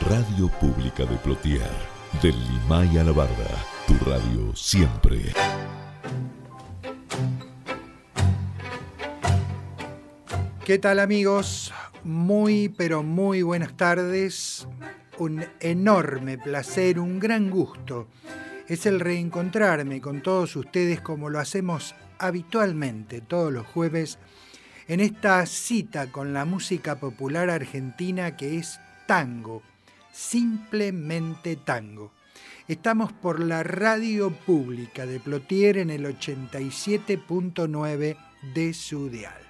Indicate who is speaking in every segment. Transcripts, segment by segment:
Speaker 1: Radio Pública de Plotier, del Limay a la Barda, tu radio siempre.
Speaker 2: ¿Qué tal amigos? Muy pero muy buenas tardes. Un enorme placer, un gran gusto. Es el reencontrarme con todos ustedes como lo hacemos habitualmente todos los jueves en esta cita con la música popular argentina que es tango, simplemente tango. Estamos por la radio pública de Plotier en el 87.9 de su dial.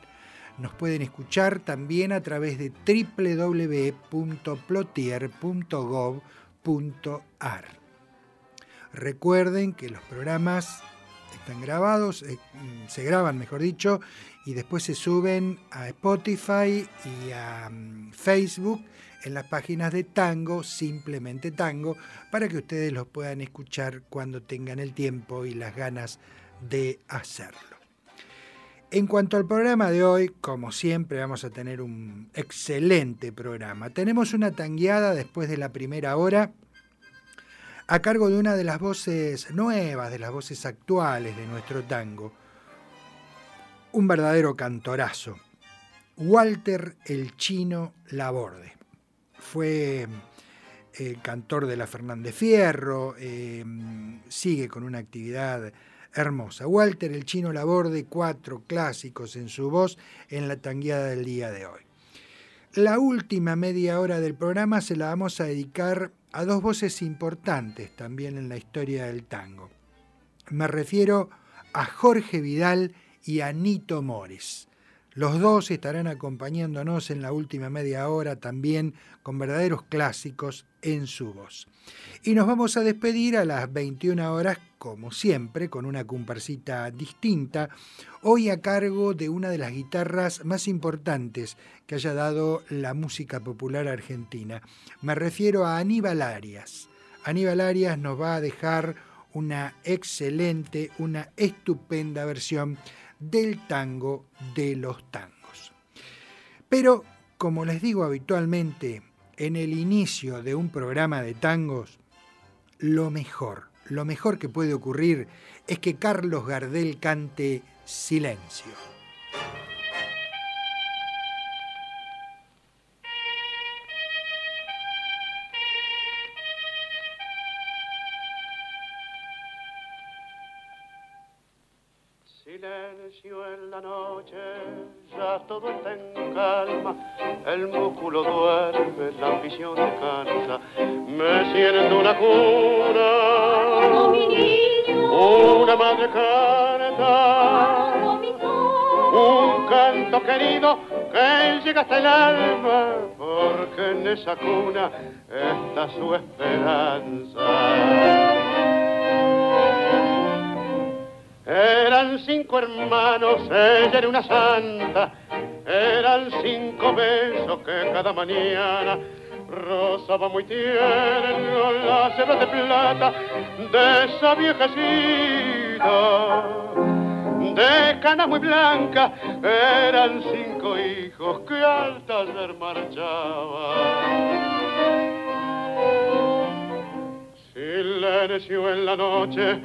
Speaker 2: Nos pueden escuchar también a través de www.plotier.gov.ar. Recuerden que los programas están grabados, eh, mm, se graban mejor dicho, y después se suben a Spotify y a mm, Facebook en las páginas de Tango, simplemente Tango, para que ustedes los puedan escuchar cuando tengan el tiempo y las ganas de hacerlo. En cuanto al programa de hoy, como siempre vamos a tener un excelente programa. Tenemos una tangueada después de la primera hora a cargo de una de las voces nuevas, de las voces actuales de nuestro tango. Un verdadero cantorazo. Walter el Chino Laborde. Fue eh, cantor de la Fernández Fierro, eh, sigue con una actividad hermosa. Walter el Chino Laborde, cuatro clásicos en su voz en la tangueada del día de hoy. La última media hora del programa se la vamos a dedicar a dos voces importantes también en la historia del tango. Me refiero a Jorge Vidal y a Nito Mores. Los dos estarán acompañándonos en la última media hora también con verdaderos clásicos en su voz. Y nos vamos a despedir a las 21 horas, como siempre, con una comparsita distinta, hoy a cargo de una de las guitarras más importantes que haya dado la música popular argentina. Me refiero a Aníbal Arias. Aníbal Arias nos va a dejar una excelente, una estupenda versión del tango de los tangos. Pero, como les digo habitualmente, en el inicio de un programa de tangos, lo mejor, lo mejor que puede ocurrir es que Carlos Gardel cante Silencio.
Speaker 3: Todo está en calma, el músculo duerme, la ambición descansa, me siento una cuna, una madre canta, un canto querido que llega hasta el alma, porque en esa cuna está su esperanza. Eran cinco hermanos, ella era una santa. Eran cinco besos que cada mañana rozaba muy tierno las hebras de plata de esa viejecita. De cana muy blanca eran cinco hijos que al taller marchaban. Silencio en la noche,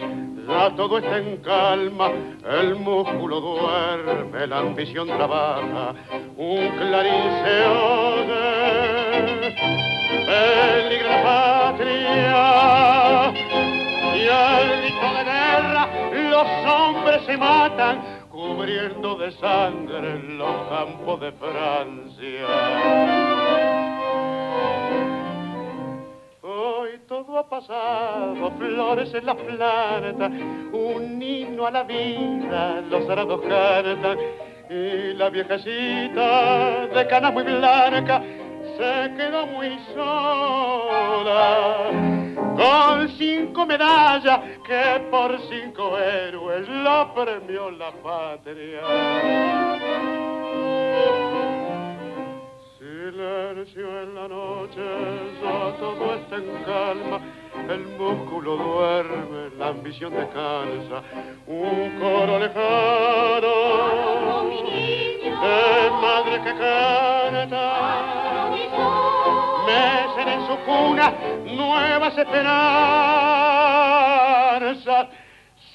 Speaker 3: ya todo está en calma, el músculo duerme, la ambición trabaja, un clarín se oye, peligra patria, y al grito de guerra los hombres se matan, cubriendo de sangre los campos de Francia. Todo ha pasado, flores en la planta, un himno a la vida, los arados cantan, y la viejecita de cana muy blanca se quedó muy sola con cinco medallas que por cinco héroes la premió la patria. Silencio en la noche, ya todo está en calma, el músculo duerme, la ambición descansa, un coro lejano. De madre que canta. Mecen en su cuna nuevas esperanzas.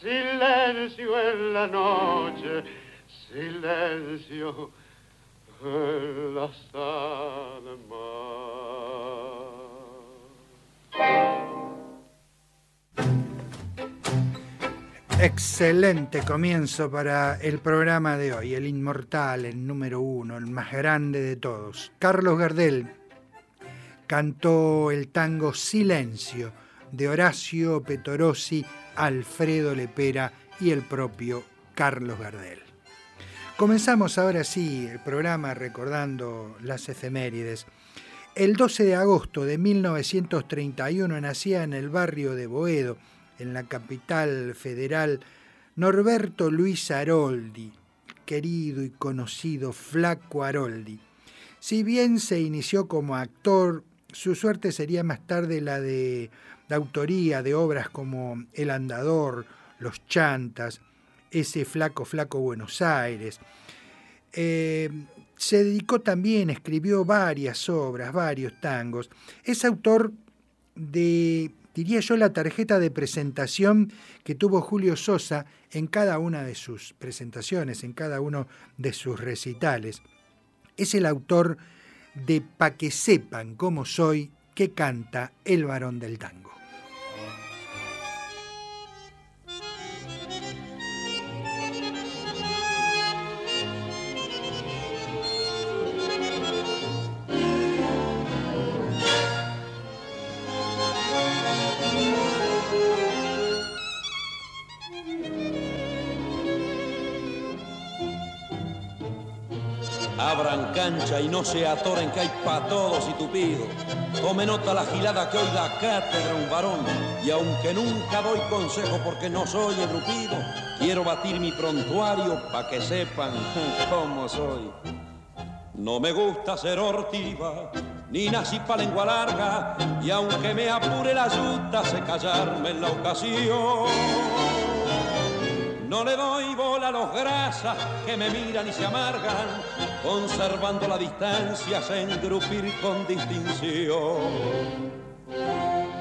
Speaker 3: Silencio en la noche, silencio las
Speaker 2: Excelente comienzo para el programa de hoy, el inmortal, el número uno, el más grande de todos. Carlos Gardel cantó el tango Silencio de Horacio Petorosi, Alfredo Lepera y el propio Carlos Gardel. Comenzamos ahora sí el programa recordando las efemérides. El 12 de agosto de 1931 nacía en el barrio de Boedo, en la capital federal, Norberto Luis Aroldi, querido y conocido Flaco Aroldi. Si bien se inició como actor, su suerte sería más tarde la de, la autoría de obras como El Andador, Los Chantas, ese Flaco Flaco Buenos Aires. Eh, se dedicó también, escribió varias obras, varios tangos. Es autor de, diría yo, la tarjeta de presentación que tuvo Julio Sosa en cada una de sus presentaciones, en cada uno de sus recitales. Es el autor de Pa' que sepan cómo soy que canta el varón del tango.
Speaker 4: Y no se atoren que hay pa' todos y tupido. Tome nota la gilada que hoy da cátedra un varón, y aunque nunca doy consejo porque no soy engrupido, quiero batir mi prontuario pa' que sepan cómo soy. No me gusta ser hortiva, ni nací pa' lengua larga, y aunque me apure la yuta, sé callarme en la ocasión. No le doy bola a los grasas que me miran y se amargan, conservando la distancia, se engrupir con distinción.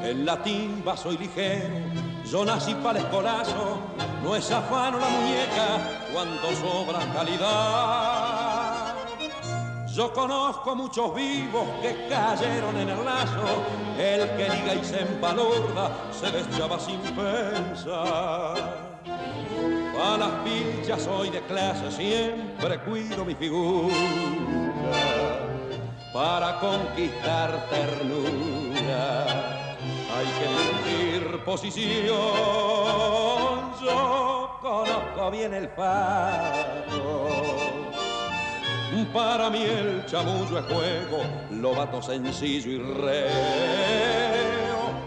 Speaker 4: En la timba soy ligero, yo nací para el escolazo, no es afano la muñeca cuando sobra calidad. Yo conozco muchos vivos que cayeron en el lazo, el que diga y se empalurda se deschaba sin pensar. A las pilchas soy de clase, siempre cuido mi figura para conquistar ternura. Hay que elegir posición, yo conozco bien el pato. Para mí el chamullo es juego, lo vato sencillo y re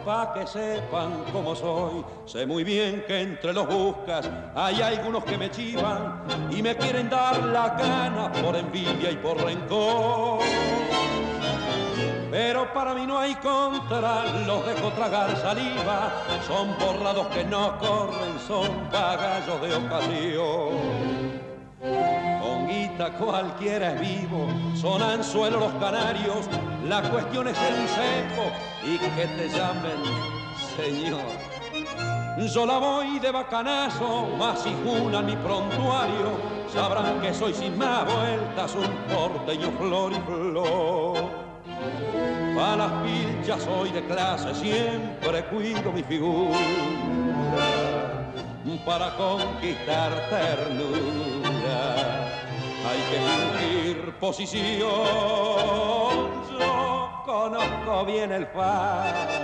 Speaker 4: pa' que sepan cómo soy. Sé muy bien que entre los buscas hay algunos que me chivan y me quieren dar la gana por envidia y por rencor. Pero para mí no hay contra, los dejo tragar saliva, son borrados que no corren, son pagallos de ocasión. Con guita cualquiera es vivo, son anzuelos los canarios, la cuestión es el seco y que te llamen señor. Yo la voy de bacanazo, más si junan mi prontuario, sabrán que soy sin más vueltas un porteño flor y flor. Para las pilchas soy de clase, siempre cuido mi figura para conquistar ternura. Hay que fingir posición, yo conozco bien el fato.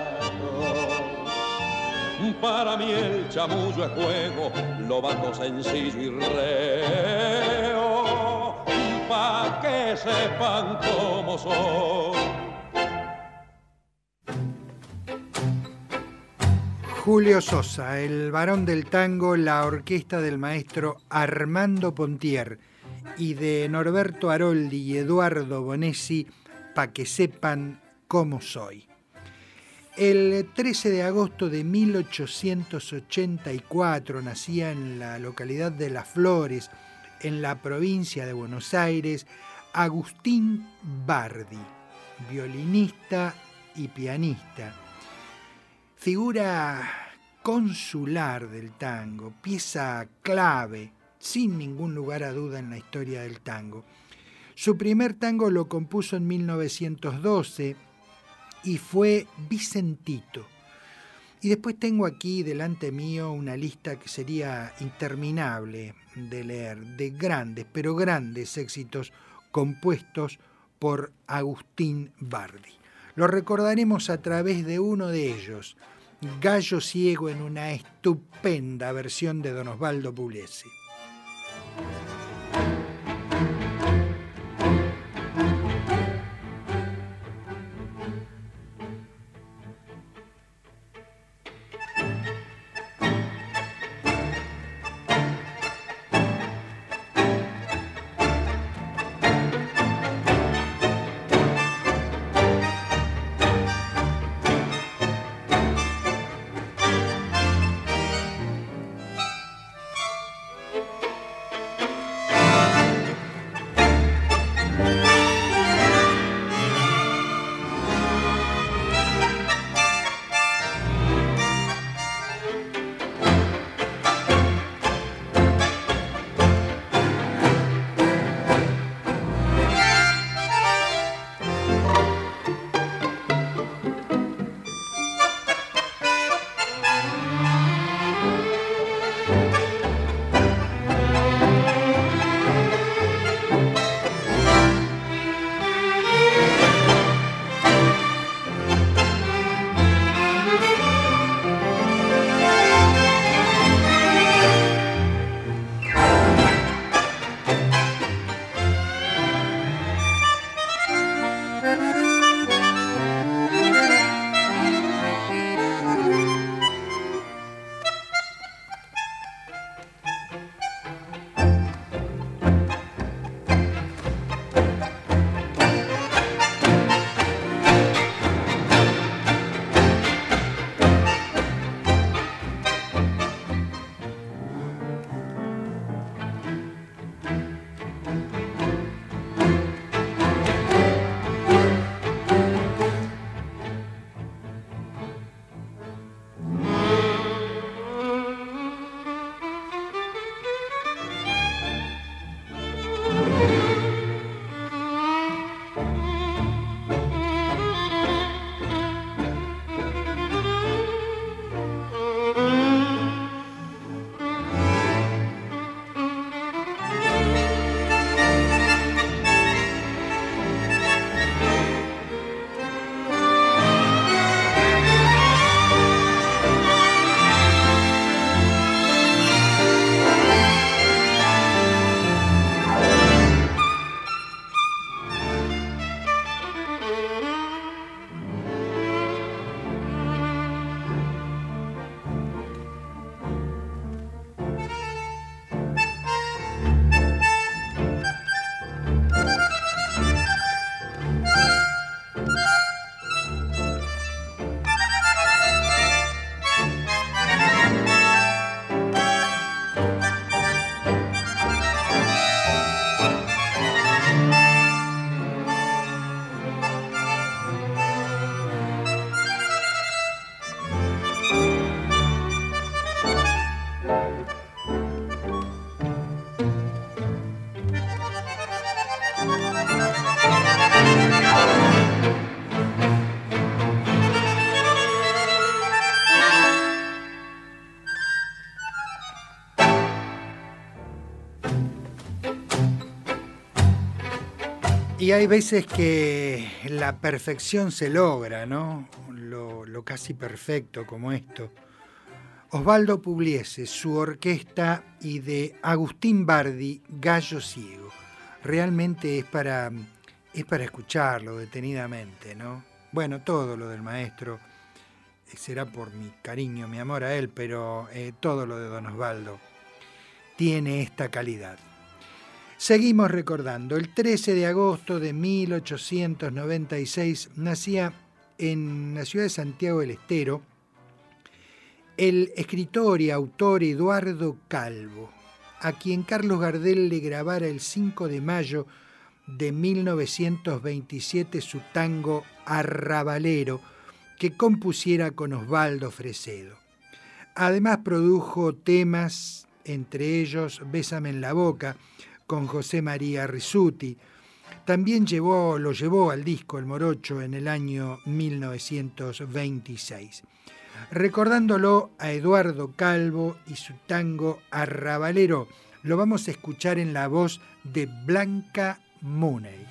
Speaker 4: Para mí el chamullo es juego, lo bajo sencillo y reo
Speaker 5: pa' que sepan cómo soy.
Speaker 2: Julio Sosa, el varón del tango, la orquesta del maestro Armando Pontier y de Norberto Aroldi y Eduardo Bonesi, pa' que sepan cómo soy. El 13 de agosto de 1884 nacía en la localidad de Las Flores, en la provincia de Buenos Aires, Agustín Bardi, violinista y pianista. Figura consular del tango, pieza clave, sin ningún lugar a duda en la historia del tango. Su primer tango lo compuso en 1912 y fue Vicentito. Y después tengo aquí delante mío una lista que sería interminable de leer, de grandes, pero grandes éxitos compuestos por Agustín Bardi. Lo recordaremos a través de uno de ellos, Gallo Ciego en una estupenda versión de Don Osvaldo Pugliese. Y hay veces que la perfección se logra, ¿no? Lo, casi perfecto como esto. Osvaldo Pugliese, su orquesta y de Agustín Bardi, Gallo Ciego. realmente es para, es para escucharlo detenidamente, ¿no? Bueno, todo lo del maestro eh, será por mi cariño, mi amor a él, pero eh, todo lo de Don Osvaldo tiene esta calidad. Seguimos recordando, el 13 de agosto de 1896 nacía en la ciudad de Santiago del Estero el escritor y autor Eduardo Calvo, a quien Carlos Gardel le grabara el 5 de mayo de 1927 su tango Arrabalero, que compusiera con Osvaldo Fresedo. Además produjo temas, entre ellos Bésame en la boca, con José María Risuti. También llevó, lo llevó al disco El Morocho en el año 1926. Recordándolo a Eduardo Calvo y su tango Arrabalero, lo vamos a escuchar en la voz de Blanca Mooney.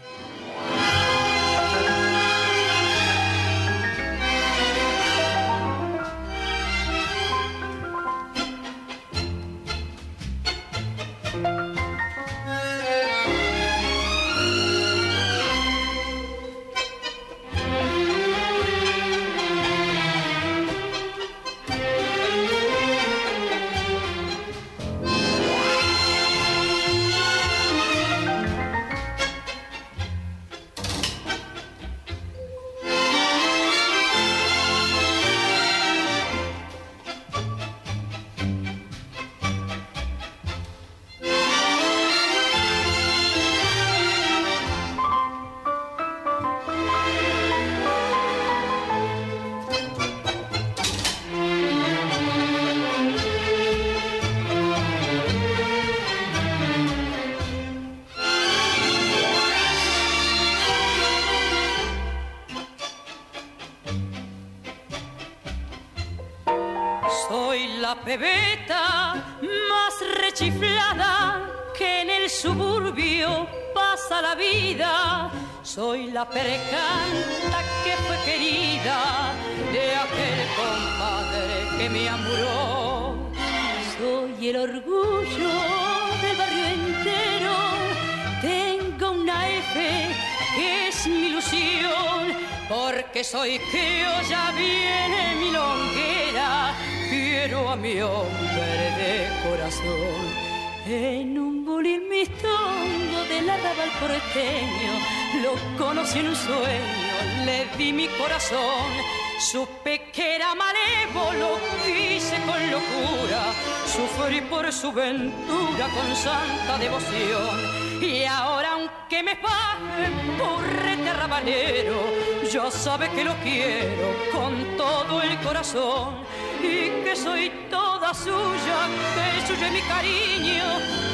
Speaker 6: Y que soy toda suya, que suyo mi cariño,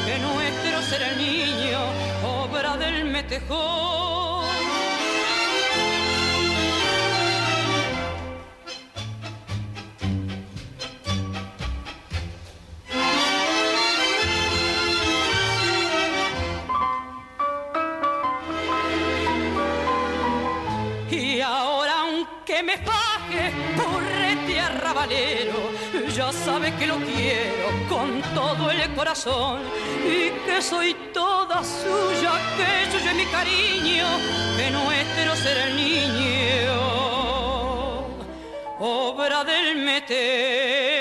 Speaker 6: que nuestro será el niño, obra del metejón. Ya sabe que lo quiero con todo el corazón y que soy toda suya, que suyo es mi cariño, que nuestro será el niño, obra del meter.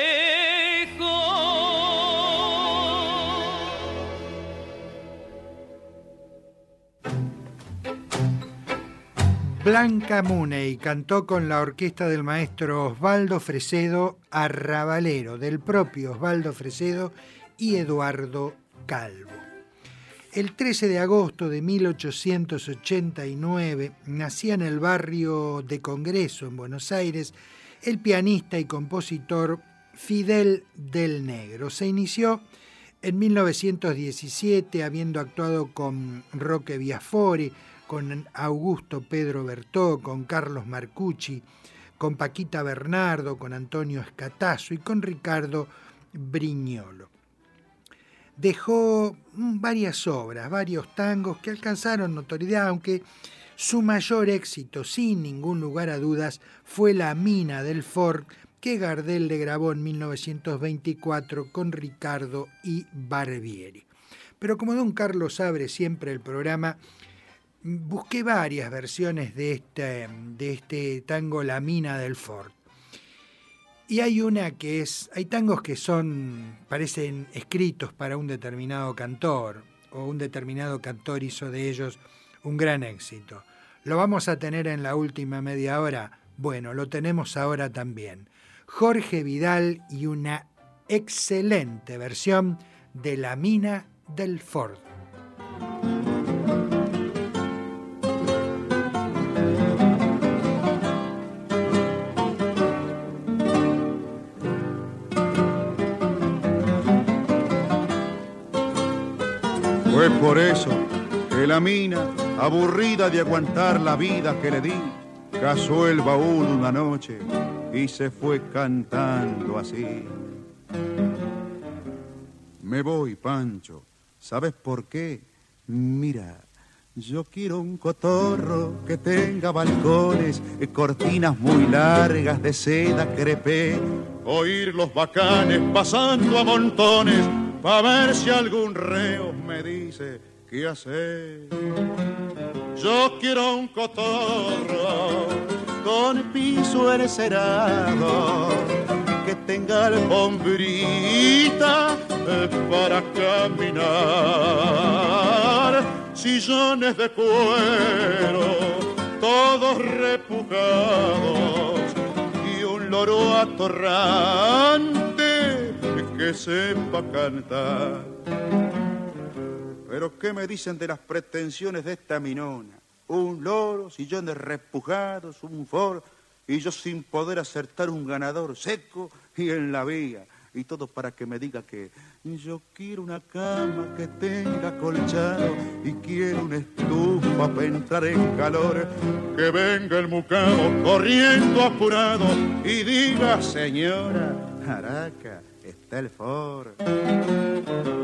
Speaker 2: Blanca Muney cantó con la orquesta del maestro Osvaldo Fresedo Arrabalero, del propio Osvaldo Fresedo y Eduardo Calvo. El 13 de agosto de 1889 nacía en el barrio de Congreso, en Buenos Aires, el pianista y compositor Fidel del Negro. Se inició en 1917 habiendo actuado con Roque Biafori, con Augusto Pedro Bertó, con Carlos Marcucci, con Paquita Bernardo, con Antonio Escatazo y con Ricardo Briñolo. Dejó mm, varias obras, varios tangos que alcanzaron notoriedad, aunque su mayor éxito, sin ningún lugar a dudas, fue La Mina del Ford, que Gardel le grabó en 1924 con Ricardo y Barbieri. Pero como don Carlos abre siempre el programa, busqué varias versiones de este, de este tango La Mina del Ford. Y hay una que es, hay tangos que son, parecen escritos para un determinado cantor, o un determinado cantor hizo de ellos un gran éxito. ¿Lo vamos a tener en la última media hora? Bueno, lo tenemos ahora también. Jorge Vidal y una excelente versión de La Mina del Ford.
Speaker 7: Por eso que la mina, aburrida de aguantar la vida que le di, casó el baúl una noche y se fue cantando así. Me voy, Pancho. ¿Sabes por qué? Mira, yo quiero un cotorro que tenga balcones, y cortinas muy largas de seda crepé, oír los bacanes pasando a montones, pa' ver si algún reo me dice qué hacer. Yo quiero un cotorro con piso encerado que tenga alfombrita para caminar, sillones de cuero, todos repujados y un loro atorrante que sepa cantar. Pero ¿qué me dicen de las pretensiones de esta minona? Un loro, sillones repujados, un foro, y yo sin poder acertar un ganador seco y en la vía y todo para que me diga que yo quiero una cama que tenga colchado y quiero una estufa para entrar en calor. Que venga el mucamo corriendo apurado y diga, señora, el.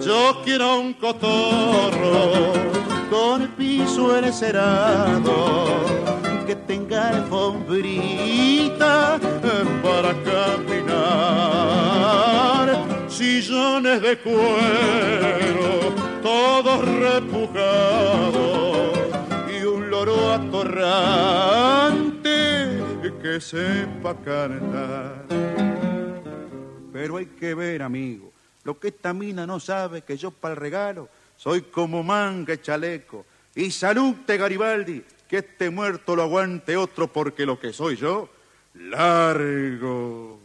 Speaker 7: Yo quiero un cotorro con piso encerado que tenga alfombrita para caminar, sillones de cuero, todos repujados y un loro atorrante que sepa cantar. Pero hay que ver, amigo, lo que esta mina no sabe que yo para el regalo soy como manga chaleco. Y salute Garibaldi, que este muerto lo aguante otro porque lo que soy yo, largo.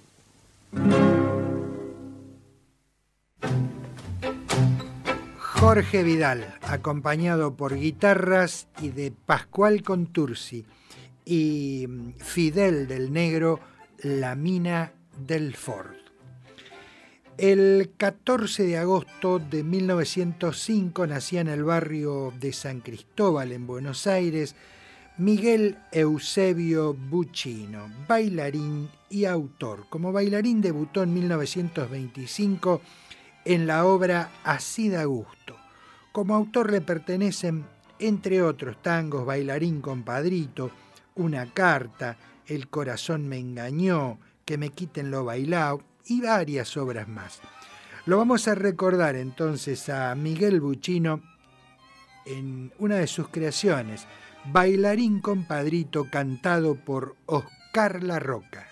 Speaker 2: Jorge Vidal, acompañado por guitarras y de Pascual Contursi y Fidel del Negro, La Mina del Ford. El 14 de agosto de 1905 nacía en el barrio de San Cristóbal, en Buenos Aires, Miguel Eusebio Buccino, bailarín y autor. Como bailarín debutó en 1925 en la obra Así da gusto. Como autor le pertenecen, entre otros tangos, Bailarín compadrito, Una carta, El corazón me engañó, Que me quiten lo bailado, y varias obras más. Lo vamos a recordar entonces a Miguel Buchino en una de sus creaciones, Bailarín Compadrito, cantado por Oscar La Roca.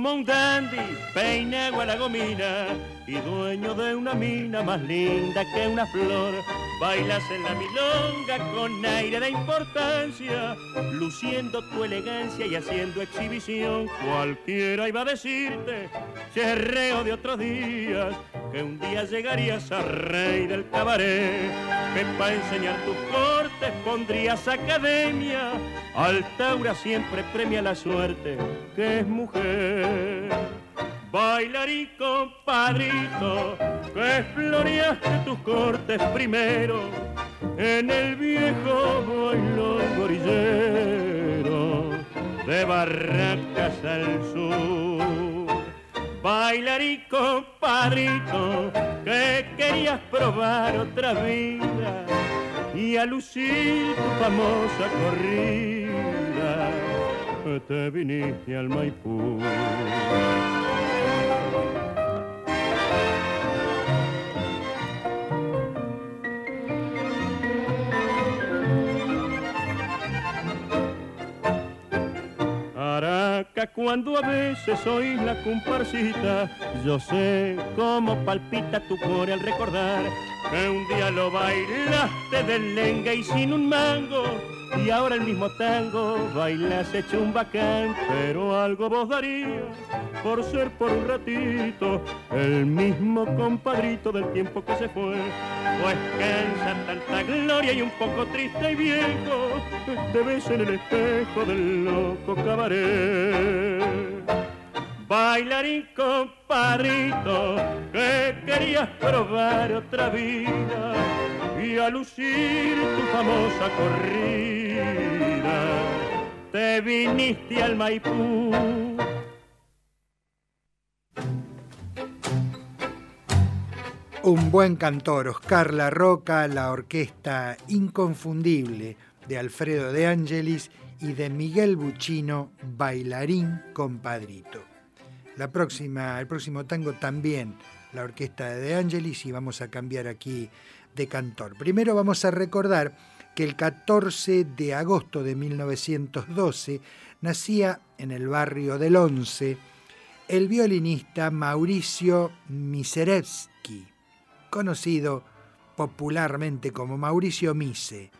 Speaker 8: Como un dandy, peinado a la gomina y dueño de una mina más linda que una flor. Bailas en la milonga con aire de importancia, luciendo tu elegancia y haciendo exhibición. Cualquiera iba a decirte, cherreo de otros días, que un día llegarías a rey del cabaret, que para enseñar tus cortes pondrías academia. Altaura siempre premia la suerte, que es mujer. Bailarín compadrito, que floreaste tus cortes primero en el viejo bailón gorillero de Barracas al sur. Bailarín compadrito, que querías probar otra vida y a lucir tu famosa corrida, te viniste al Maipú. Cuando a veces oís la comparsita, yo sé cómo palpita tu core al recordar que un día lo bailaste de lenga y sin un mango y ahora el mismo tango bailas hecho un bacán, pero algo vos darías por ser por un ratito el mismo compadrito del tiempo que se fue. Pues cansa tanta gloria y un poco triste y viejo, te ves en el espejo del loco cabaret. Bailarín compadrito, que querías probar otra vida y a lucir tu famosa corrida, te viniste al Maipú.
Speaker 2: Un buen cantor, Oscar La Roca, la orquesta inconfundible de Alfredo de Angelis y de Miguel Buchino, bailarín compadrito. La próxima, el próximo tango también la orquesta de De Angelis y vamos a cambiar aquí de cantor. Primero vamos a recordar que el 14 de agosto de 1912 nacía en el barrio del Once el violinista Mauricio Miserevsky, conocido popularmente como Mauricio Mise.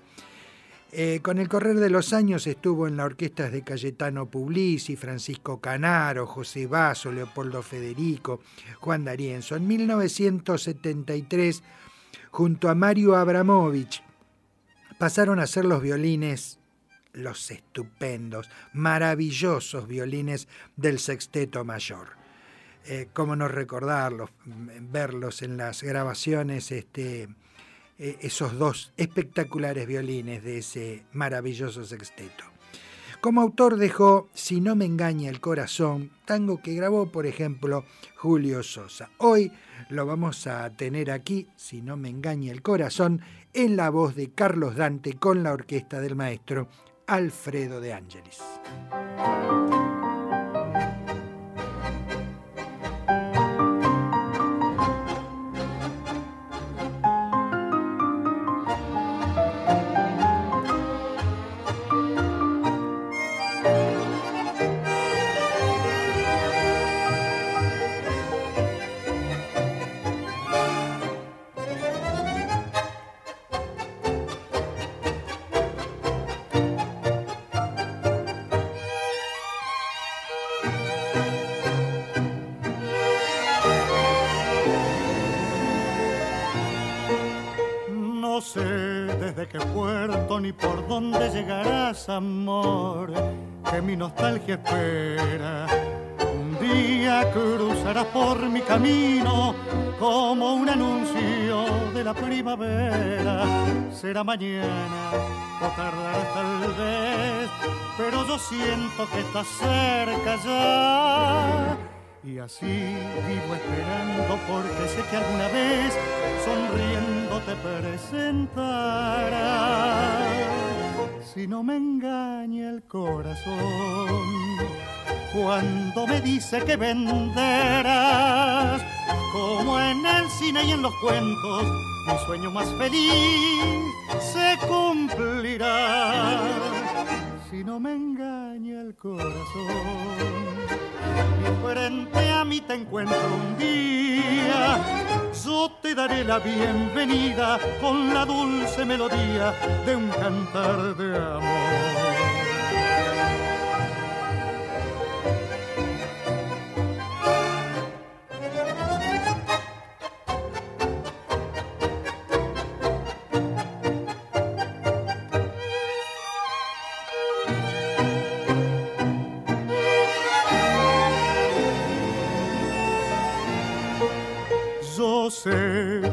Speaker 2: Eh, con el correr de los años estuvo en las orquestas de Cayetano Puglisi, Francisco Canaro, José Basso, Leopoldo Federico, Juan D'Arienzo. En 1973, junto a Mario Abramovich, pasaron a ser los violines, los estupendos, maravillosos violines del Sexteto Mayor. Eh, cómo no recordarlos, verlos en las grabaciones, este, eh, esos dos espectaculares violines de ese maravilloso sexteto. Como autor dejó Si no me engaña el corazón, tango que grabó, por ejemplo, Julio Sosa. Hoy lo vamos a tener aquí, Si no me engaña el corazón, en la voz de Carlos Dante con la orquesta del maestro Alfredo de Ángelis.
Speaker 9: Amor que mi nostalgia espera. Un día cruzarás por mi camino como un anuncio de la primavera. Será mañana o tardará tal vez, pero yo siento que estás cerca ya. Y así vivo esperando porque sé que alguna vez sonriendo te presentarás si no me engaña el corazón. Cuando me dice que venderás, como en el cine y en los cuentos, mi sueño más feliz se cumplirá. Si no me engaña el corazón. Y frente a mí te encuentro un día, yo te daré la bienvenida con la dulce melodía de un cantar de amor.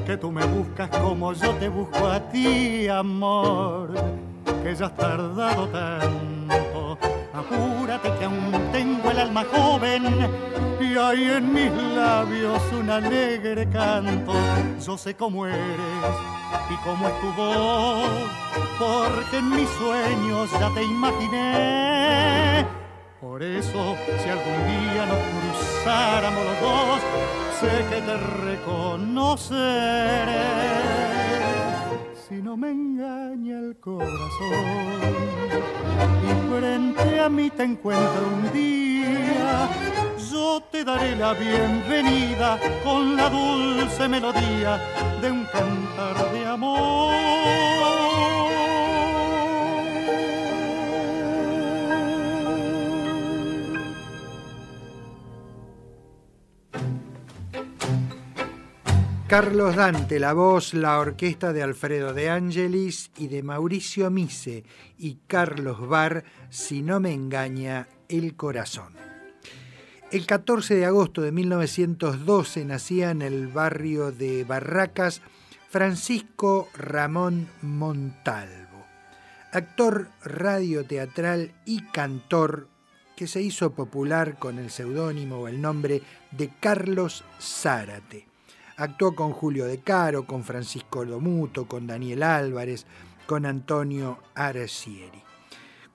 Speaker 9: Que tú me buscas como yo te busco a ti, amor, que ya has tardado tanto. Apúrate que aún tengo el alma joven y hay en mis labios un alegre canto. Yo sé cómo eres y cómo es tu voz, porque en mis sueños ya te imaginé. Por eso, si algún día nos cruzáramos los dos, sé que te reconoceré. Si no me engaña el corazón y frente a mí te encuentro un día, yo te daré la bienvenida con la dulce melodía de un cantar de amor.
Speaker 2: Carlos Dante, la voz, la orquesta de Alfredo de Angelis y de Mauricio Mise y Carlos Bar, si no me engaña, el corazón. El 14 de agosto de 1912 nacía en el barrio de Barracas Francisco Ramón Montalvo, actor radioteatral y cantor que se hizo popular con el seudónimo o el nombre de Carlos Zárate Actuó con Julio De Caro, con Francisco Lomuto, con Daniel Álvarez, con Antonio Arcieri.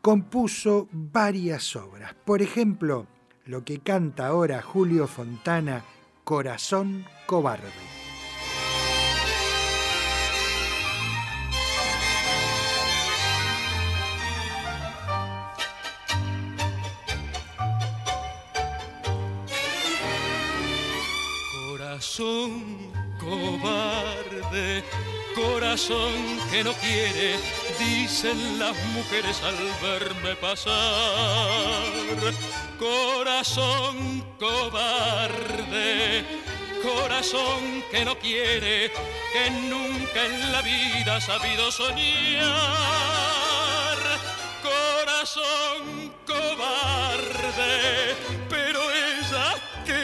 Speaker 2: Compuso varias obras, por ejemplo, lo que canta ahora Julio Fontana, Corazón Cobarde.
Speaker 10: Corazón cobarde, corazón que no quiere, dicen las mujeres al verme pasar. Corazón cobarde, corazón que no quiere, que nunca en la vida ha sabido soñar. Corazón cobarde, pero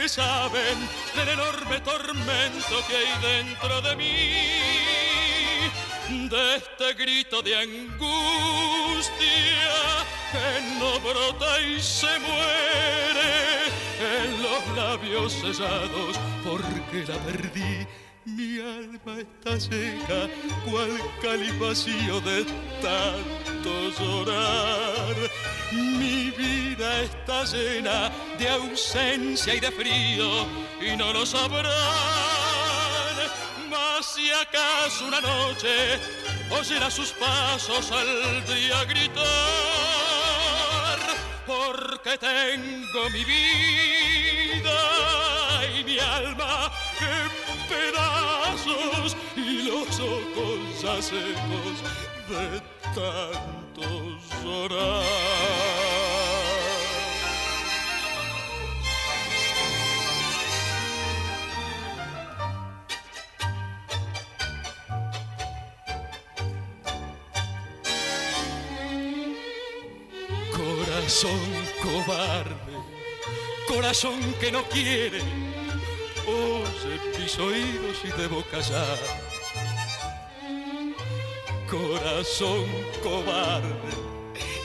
Speaker 10: saben del enorme tormento que hay dentro de mí, de este grito de angustia que no brota y se muere en los labios cesados porque la perdí mi alma está seca, cual calipacío de tanto llorar. Mi vida está llena de ausencia y de frío, y no lo sabrán. Mas si acaso una noche oyera sus pasos, saldría a gritar, porque tengo mi vida y mi alma pedazos y los ojos ya secos de tanto llorar. Corazón cobarde, corazón que no quiere oye mis oídos y debo callar. Corazón cobarde,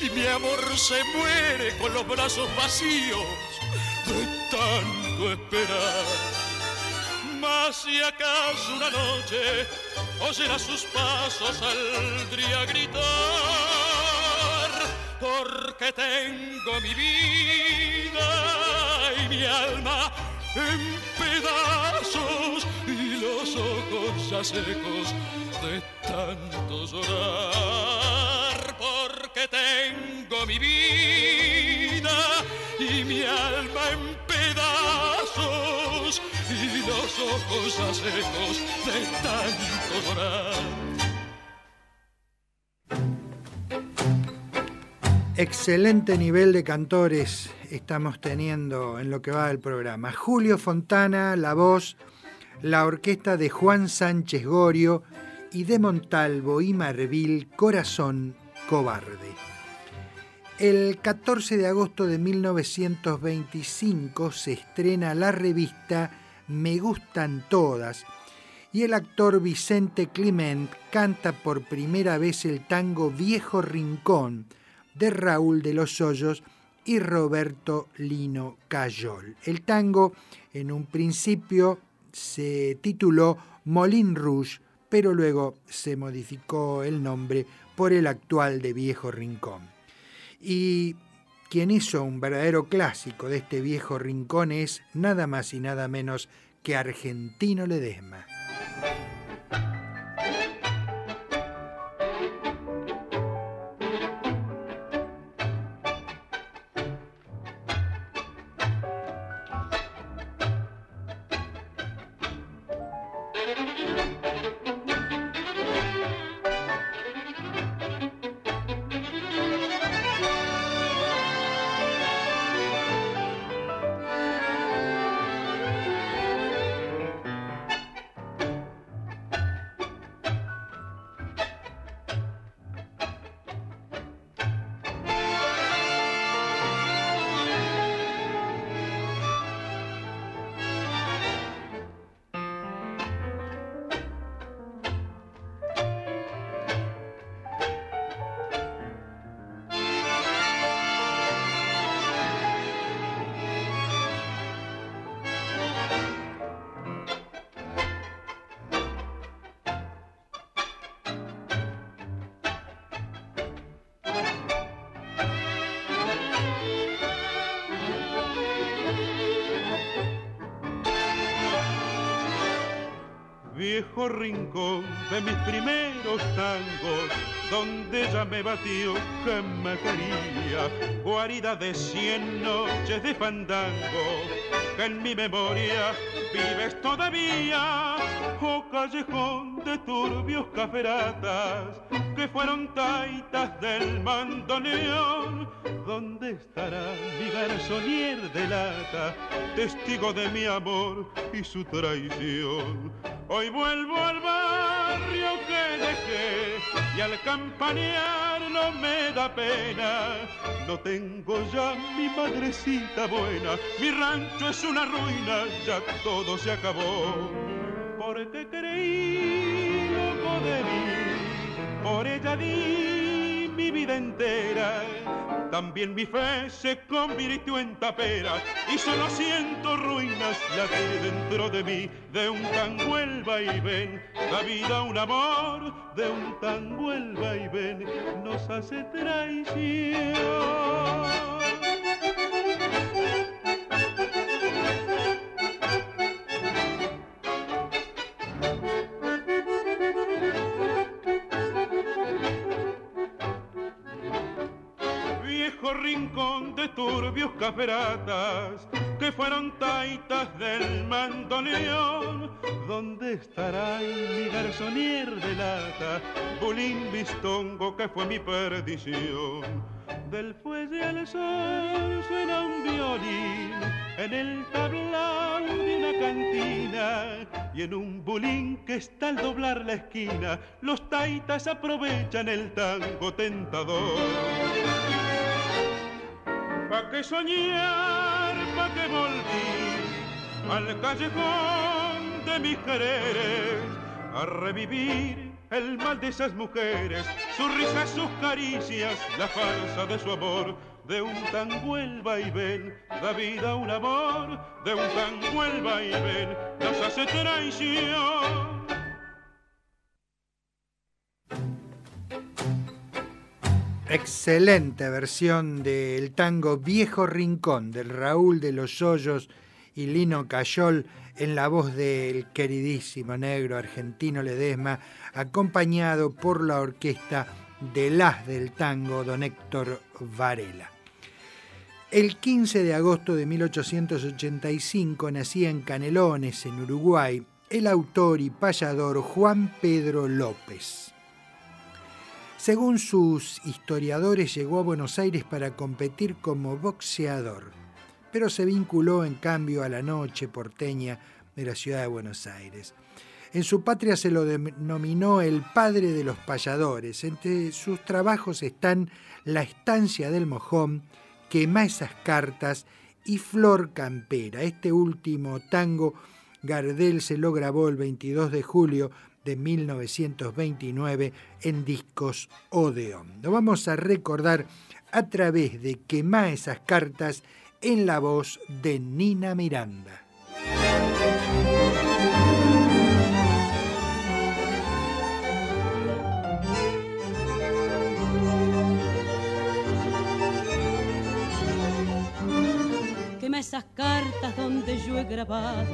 Speaker 10: y mi amor se muere con los brazos vacíos de tanto esperar. Mas si acaso una noche oyera sus pasos saldría a gritar, porque tengo mi vida y mi alma en pedazos ya secos de tanto llorar porque tengo mi vida y mi alma en pedazos y los ojos a secos de tanto llorar.
Speaker 2: Excelente nivel de cantores estamos teniendo en lo que va del programa. Julio Fontana, la voz, la orquesta de Juan Sánchez Gorio y de Montalvo y Marvil, Corazón Cobarde. El 14 de agosto de 1925 se estrena la revista Me Gustan Todas y el actor Vicente Clement canta por primera vez el tango Viejo Rincón, de Raúl de los Hoyos y Roberto Lino Cayol. El tango en un principio se tituló Molin Rouge, pero luego se modificó el nombre por el actual de Viejo Rincón. Y quien hizo un verdadero clásico de este viejo rincón es nada más y nada menos que Argentino Ledesma.
Speaker 11: De mis primeros tangos, donde ella me batió quería, guarida de cien noches de fandango, que en mi memoria vives todavía, oh callejón de turbios caferatas, que fueron taitas del mandoneón, ¿dónde estará mi garzonier de lata, testigo de mi amor y su traición? Hoy vuelvo al barrio que dejé y al campanear no me da pena. No tengo ya mi madrecita buena, mi rancho es una ruina, ya todo se acabó. Porque creí loco de mí, por ella di mi vida entera también mi fe se convirtió en tapera y solo siento ruinas latir dentro de mí de un tango el vaivén. La vida, un amor de un tango el vaivén nos hace traición. Turbios caferatas que fueron taitas del mandoneón. ¿Dónde estará mi garzonier de lata, bulín bistongo que fue mi perdición? Del fuelle al sol suena un violín en el tablao de una cantina y en un bulín que está al doblar la esquina los taitas aprovechan el tango tentador pa' que soñar, pa' que volví al callejón de mis quereres, a revivir el mal de esas mujeres, sus risas, sus caricias, la farsa de su amor, de un tango el vaivén, da vida un amor, de un tango el vaivén, nos hace traición
Speaker 2: Excelente versión del tango Viejo Rincón del Raúl de los Hoyos y Lino Cayol en la voz del queridísimo negro argentino Ledesma, acompañado por la orquesta del as del tango, don Héctor Varela. El 15 de agosto de 1885 nacía en Canelones, en Uruguay, el autor y payador Juan Pedro López. Según sus historiadores, llegó a Buenos Aires para competir como boxeador, pero se vinculó en cambio a la noche porteña de la ciudad de Buenos Aires. En su patria se lo denominó el padre de los payadores. Entre sus trabajos están La estancia del mojón, Quema esas cartas y Flor Campera. Este último tango Gardel se lo grabó el 22 de julio de 1929 en discos Odeon. Lo vamos a recordar a través de Quema esas cartas en la voz de Nina Miranda.
Speaker 12: Esas cartas donde yo he grabado,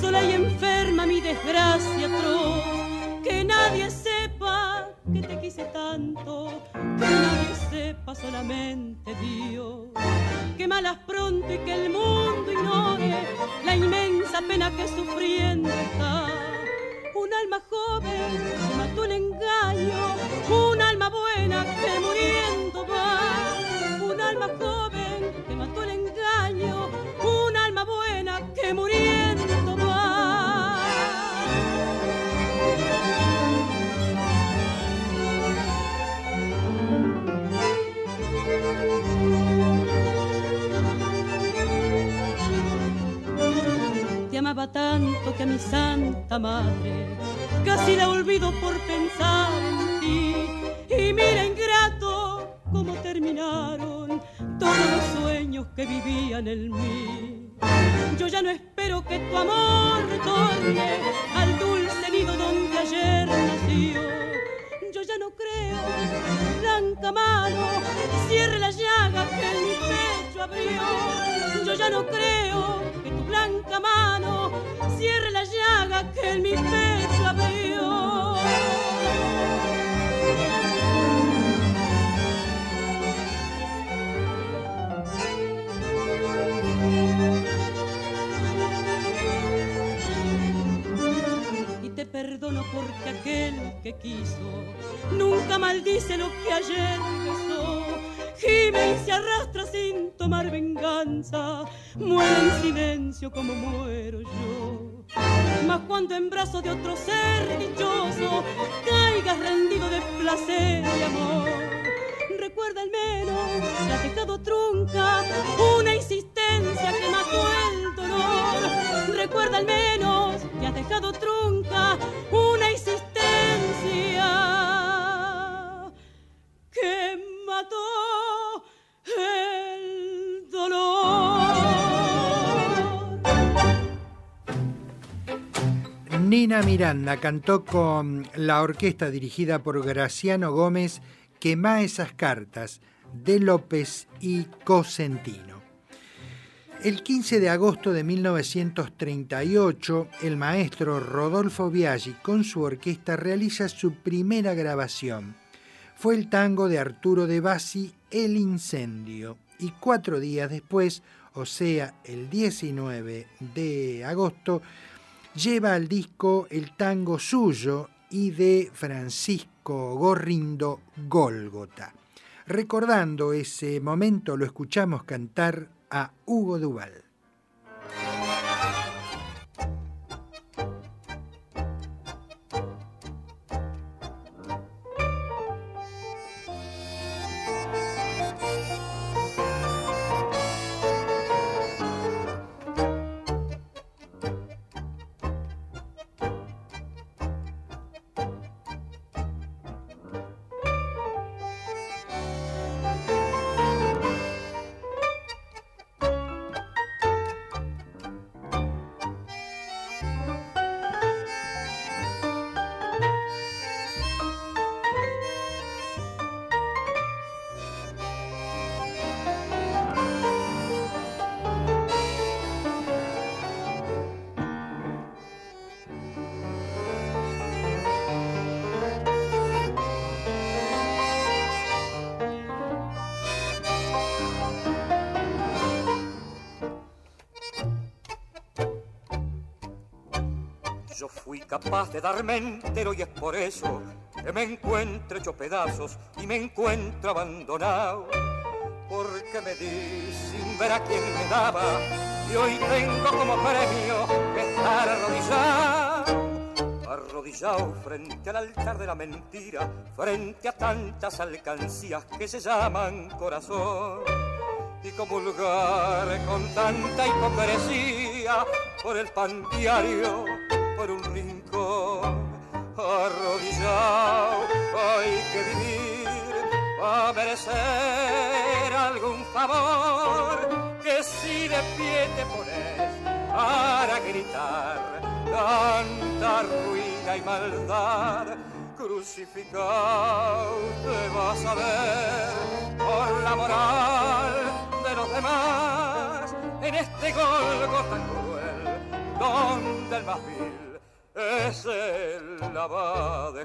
Speaker 12: sola y enferma mi desgracia atroz, que nadie sepa que te quise tanto, que nadie sepa solamente Dios, que malas pronto y que el mundo ignore la inmensa pena que sufriendo está. Un alma joven que mató el engaño, un alma buena que muriendo va, un alma joven a mi santa madre casi la olvido por pensar en ti. Y mira ingrato cómo terminaron todos los sueños que vivían en mí. Yo ya no espero que tu amor retorne al dulce nido donde ayer nació. Yo ya no creo que blanca mano cierre la llaga que en mi pecho abrió. Yo ya no creo que tu blanca mano cierre la llaga que en mi pecho abrió. te perdono porque aquel que quiso nunca maldice lo que ayer besó. Gime y se arrastra sin tomar venganza, muere en silencio como muero yo. Mas cuando en brazos de otro ser dichoso caigas rendido de placer y amor, recuerda al menos que ha dejado trunca una insistencia que mató el dolor. Recuerda al menos que ha dejado trunca una insistencia que mató el dolor.
Speaker 2: Nina Miranda cantó con la orquesta dirigida por Graciano Gómez Quema esas cartas de López y Cosentino. El 15 de agosto de 1938, el maestro Rodolfo Biaggi con su orquesta realiza su primera grabación. Fue el tango de Arturo de Bassi, El Incendio, y cuatro días después, o sea, el 19 de agosto, lleva al disco el tango suyo y de Francisco Gorrindo Gólgota. Recordando ese momento lo escuchamos cantar a Hugo Duval.
Speaker 13: De darme entero y es por eso que me encuentro hecho pedazos y me encuentro abandonado. Porque me di sin ver a quien me daba y hoy tengo como premio estar arrodillado. Arrodillado frente al altar de la mentira, frente a tantas alcancías que se llaman corazón y comulgar con tanta hipocresía por el pan diario, por un rincón. Arrodillado hay que vivir a merecer algún favor que si de pie te pones para gritar tanta ruina y maldad crucificado te vas a ver por la moral de los demás en este golgo tan cruel donde el más vil es el lava de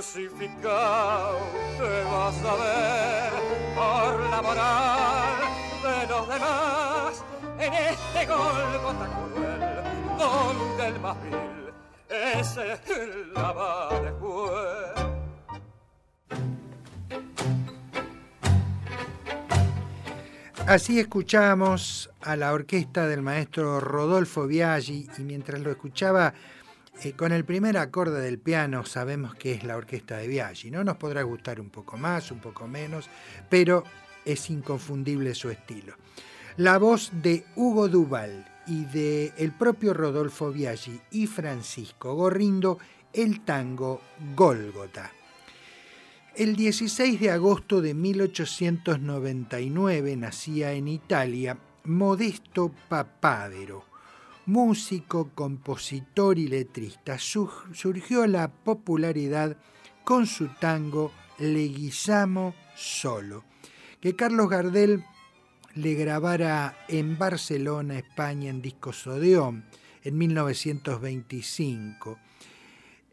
Speaker 13: crucificado te vas a ver por la moral de los demás. En este tan cruel donde el más vil es el lava de juez.
Speaker 2: Así escuchamos a la orquesta del maestro Rodolfo Biaggi y mientras lo escuchaba eh, con el primer acorde del piano sabemos que es la orquesta de Biaggi, ¿no? Nos podrá gustar un poco más, un poco menos, pero es inconfundible su estilo. La voz de Hugo Duval y de el propio Rodolfo Biaggi y Francisco Gorrindo, el tango Gólgota. El 16 de agosto de 1899 nacía en Italia Modesto Papávero, músico, compositor y letrista. surgió la popularidad con su tango Leguizamo Solo, que Carlos Gardel le grabara en Barcelona, España, en Discos Odeón en 1925.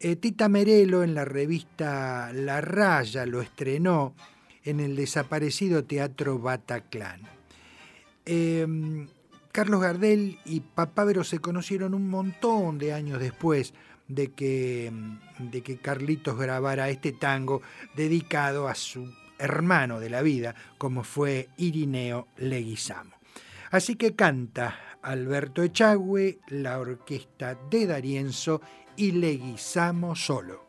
Speaker 2: Eh, Tita Merelo en la revista La Raya lo estrenó en el desaparecido Teatro Bataclan. Em, Carlos Gardel y Papávero se conocieron un montón de años después de que, de que Carlitos grabara este tango dedicado a su hermano de la vida, como fue Irineo Leguizamo. Así que canta Alberto Echagüe, la orquesta de Darienzo y Leguizamo solo.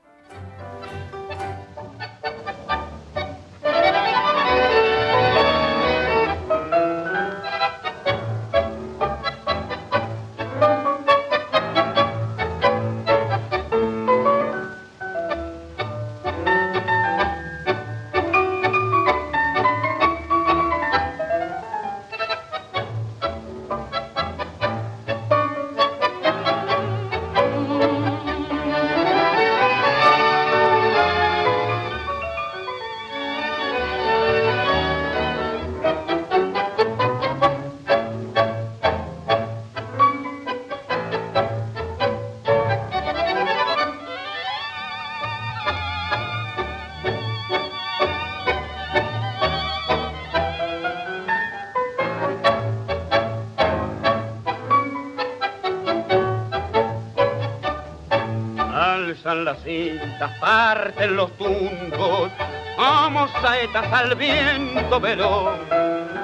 Speaker 14: Cintas, parten los tumbos, como saetas al viento velón.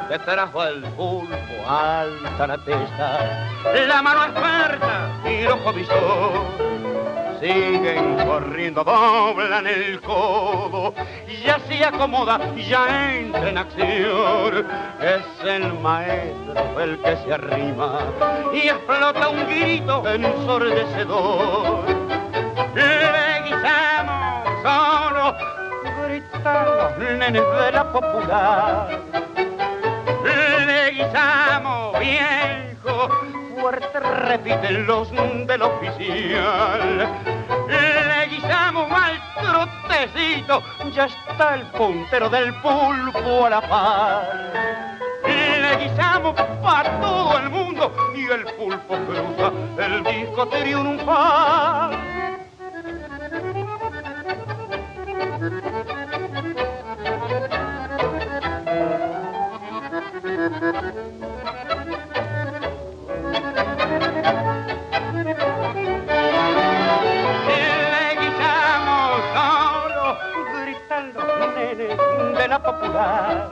Speaker 14: Detrás va el pulpo, alta la testa, la mano experta y ojo visor. Siguen corriendo, doblan el codo, ya se acomoda, ya entra en acción. Es el maestro el que se arrima y explota un grito ensordecedor gritan los nenes de la popular. Le guisamos viejo, fuerte repiten los del oficial. Le guisamos mal trotecito, ya está el puntero del pulpo a la par. Le guisamos para todo el mundo y el pulpo cruza
Speaker 13: el disco triunfal. De la popular.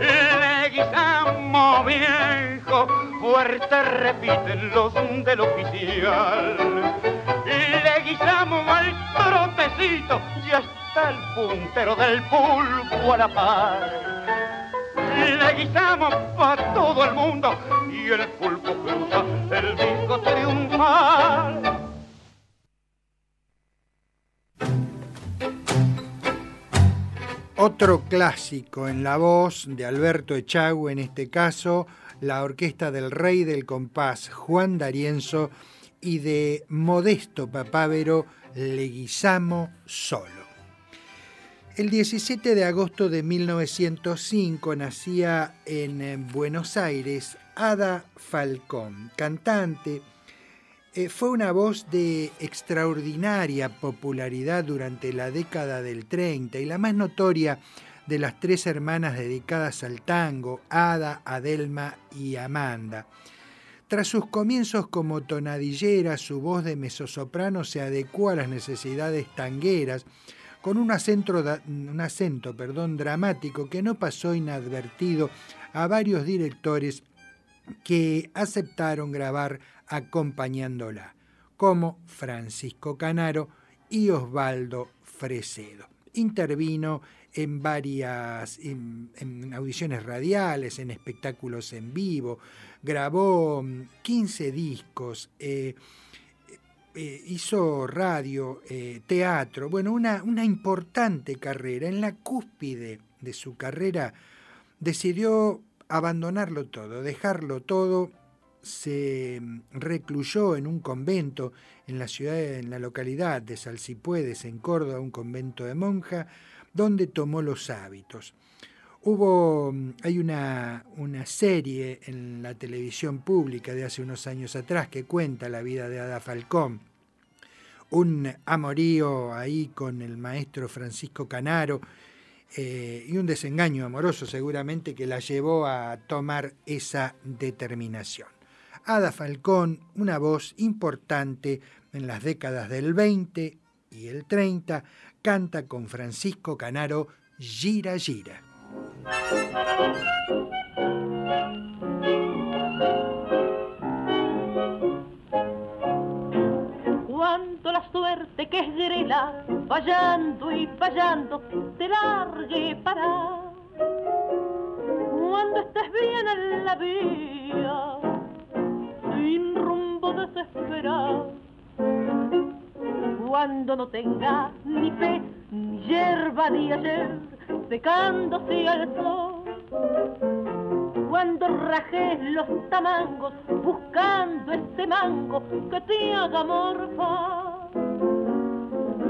Speaker 13: Le guisamos viejo, fuerte repiten los del oficial. Le guisamos al trotecito, ya está el puntero del pulpo a la par. Le guisamos para todo el mundo y el pulpo cruza el disco triunfal.
Speaker 2: Otro clásico en la voz de Alberto Echagüe, en este caso, la orquesta del rey del compás, Juan D'Arienzo, y de Modesto Papávero, Leguizamo Solo. El 17 de agosto de 1905 nacía en eh, Buenos Aires Ada Falcón, cantante, eh, fue una voz de extraordinaria popularidad durante la década del 30 y la más notoria de las tres hermanas dedicadas al tango, Ada, Adelma y Amanda. Tras sus comienzos como tonadillera, su voz de mezzosoprano se adecuó a las necesidades tangueras, con un acento, un acento perdón, dramático que no pasó inadvertido a varios directores que aceptaron grabar acompañándola, como Francisco Canaro y Osvaldo Fresedo. Intervino en varias en, audiciones radiales, en espectáculos en vivo, grabó 15 discos, eh, eh, hizo radio, eh, teatro, bueno, una, una importante carrera. En la cúspide de su carrera decidió abandonarlo todo, dejarlo todo, se recluyó en un convento en la ciudad, en la localidad de Salsipuedes, en Córdoba, un convento de monja, donde tomó los hábitos. Hubo, hay una, una serie en la televisión pública de hace unos años atrás que cuenta la vida de Ada Falcón. Un amorío ahí con el maestro Francisco Canaro, eh, y un desengaño amoroso seguramente que la llevó a tomar esa determinación. Ada Falcón, una voz importante en las décadas del 20 y el 30, canta con Francisco Canaro Gira Gira.
Speaker 15: Cuando la suerte que es grela, fallando y fallando, te largue para. Cuando estés bien en la vía, sin rumbo desesperado. Cuando no tengas ni fe, ni hierba ni ayer, secándose al sol. Cuando rajes los tamangos, buscando ese mango que te haga morfar.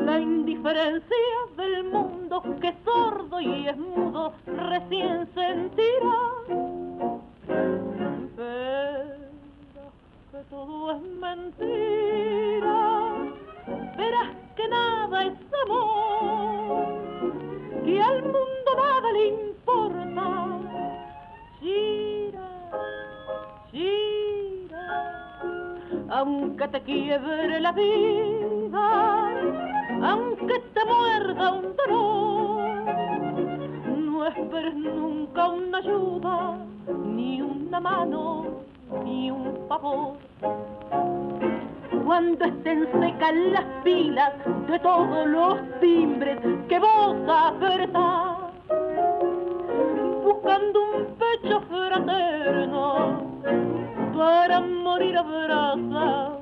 Speaker 15: La indiferencia del mundo que es sordo y es mudo recién sentirá. Verás que todo es mentira, verás que nada es amor, que al mundo nada le importa. Gira, gira, aunque te quiebre la vida, aunque te muerda un dolor, no esperes nunca una ayuda, ni una mano, ni un favor. Cuando estén secas las pilas de todos los timbres que vos apretás, buscando un pecho fraterno para morir abrazado.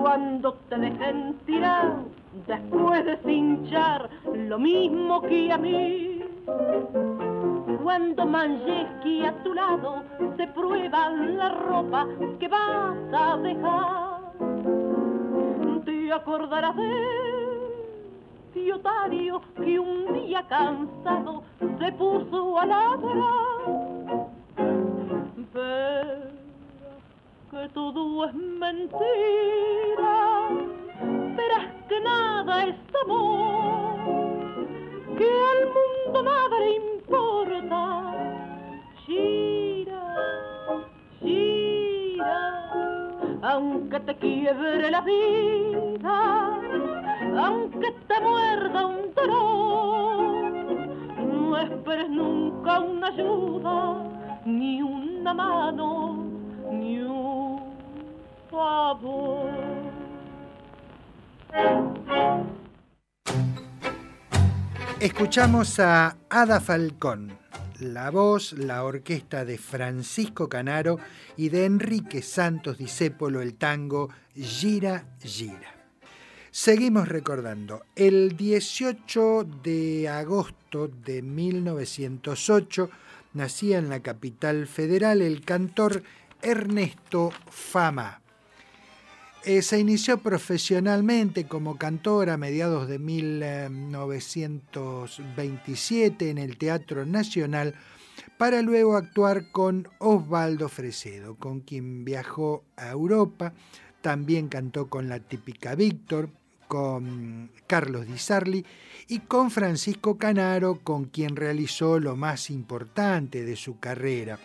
Speaker 15: Cuando te dejen tirar después de cinchar lo mismo que a mí. Cuando Manjeski a tu lado se prueba la ropa que vas a dejar, te acordarás de Fiotario que un día cansado se puso a ladrar. Verás que mentira, verás que nada es amor, que al mundo nada le importa. Gira, gira, aunque te quiebre la vida, aunque te muerda un dolor, no esperes nunca una ayuda, ni una mano, ni un favor.
Speaker 2: Escuchamos a Ada Falcón, la voz, la orquesta de Francisco Canaro y de Enrique Santos Discépolo el tango Gira Gira. Seguimos recordando, el 18 de agosto de 1908 nacía en la capital federal el cantor Ernesto Fama. Eh, se inició profesionalmente como cantor a mediados de 1927 en el Teatro Nacional para luego actuar con Osvaldo Fresedo, con quien viajó a Europa. También cantó con la típica Víctor, con Carlos Di Sarli y con Francisco Canaro, con quien realizó lo más importante de su carrera.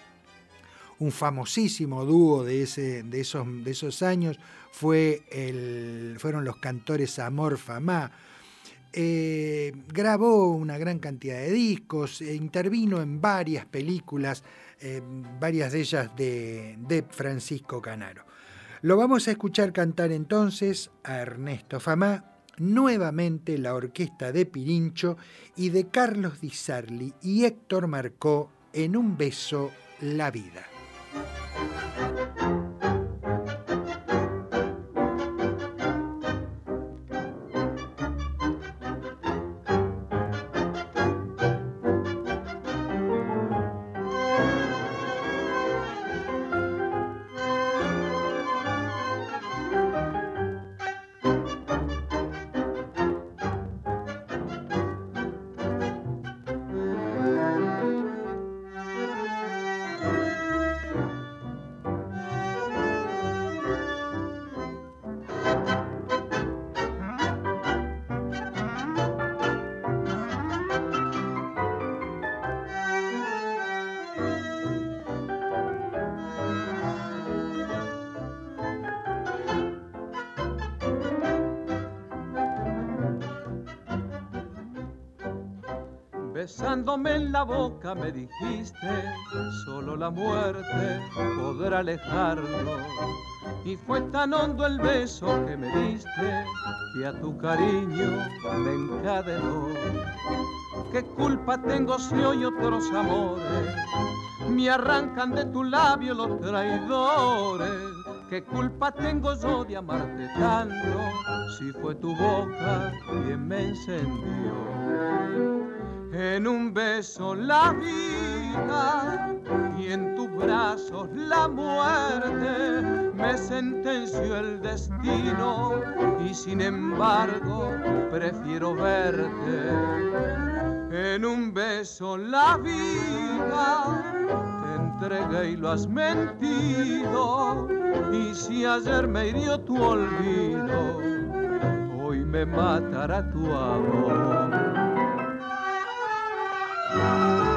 Speaker 2: Un famosísimo dúo de, ese, de, esos, de esos, años fue el, fueron los cantores Amor Famá. Eh, grabó una gran cantidad de discos, e intervino en varias películas, eh, varias de ellas de, de Francisco Canaro. Lo vamos a escuchar cantar entonces a Ernesto Famá, nuevamente la orquesta de Pirincho y de Carlos Di Sarli y Héctor Marcó en Un beso la vida.
Speaker 16: Música boca me dijiste, solo la muerte podrá alejarlo. Y fue tan hondo el beso que me diste que a tu cariño me encadenó. ¿Qué culpa tengo si hoy otros amores me arrancan de tu labio los traidores? ¿Qué culpa tengo yo de amarte tanto si fue tu boca quien me encendió? En un beso la vida y en tus brazos la muerte me sentenció el destino y sin embargo prefiero verte. En un beso la vida te entregué y lo has mentido y si ayer me hirió tu olvido, hoy me matará tu amor.
Speaker 1: Música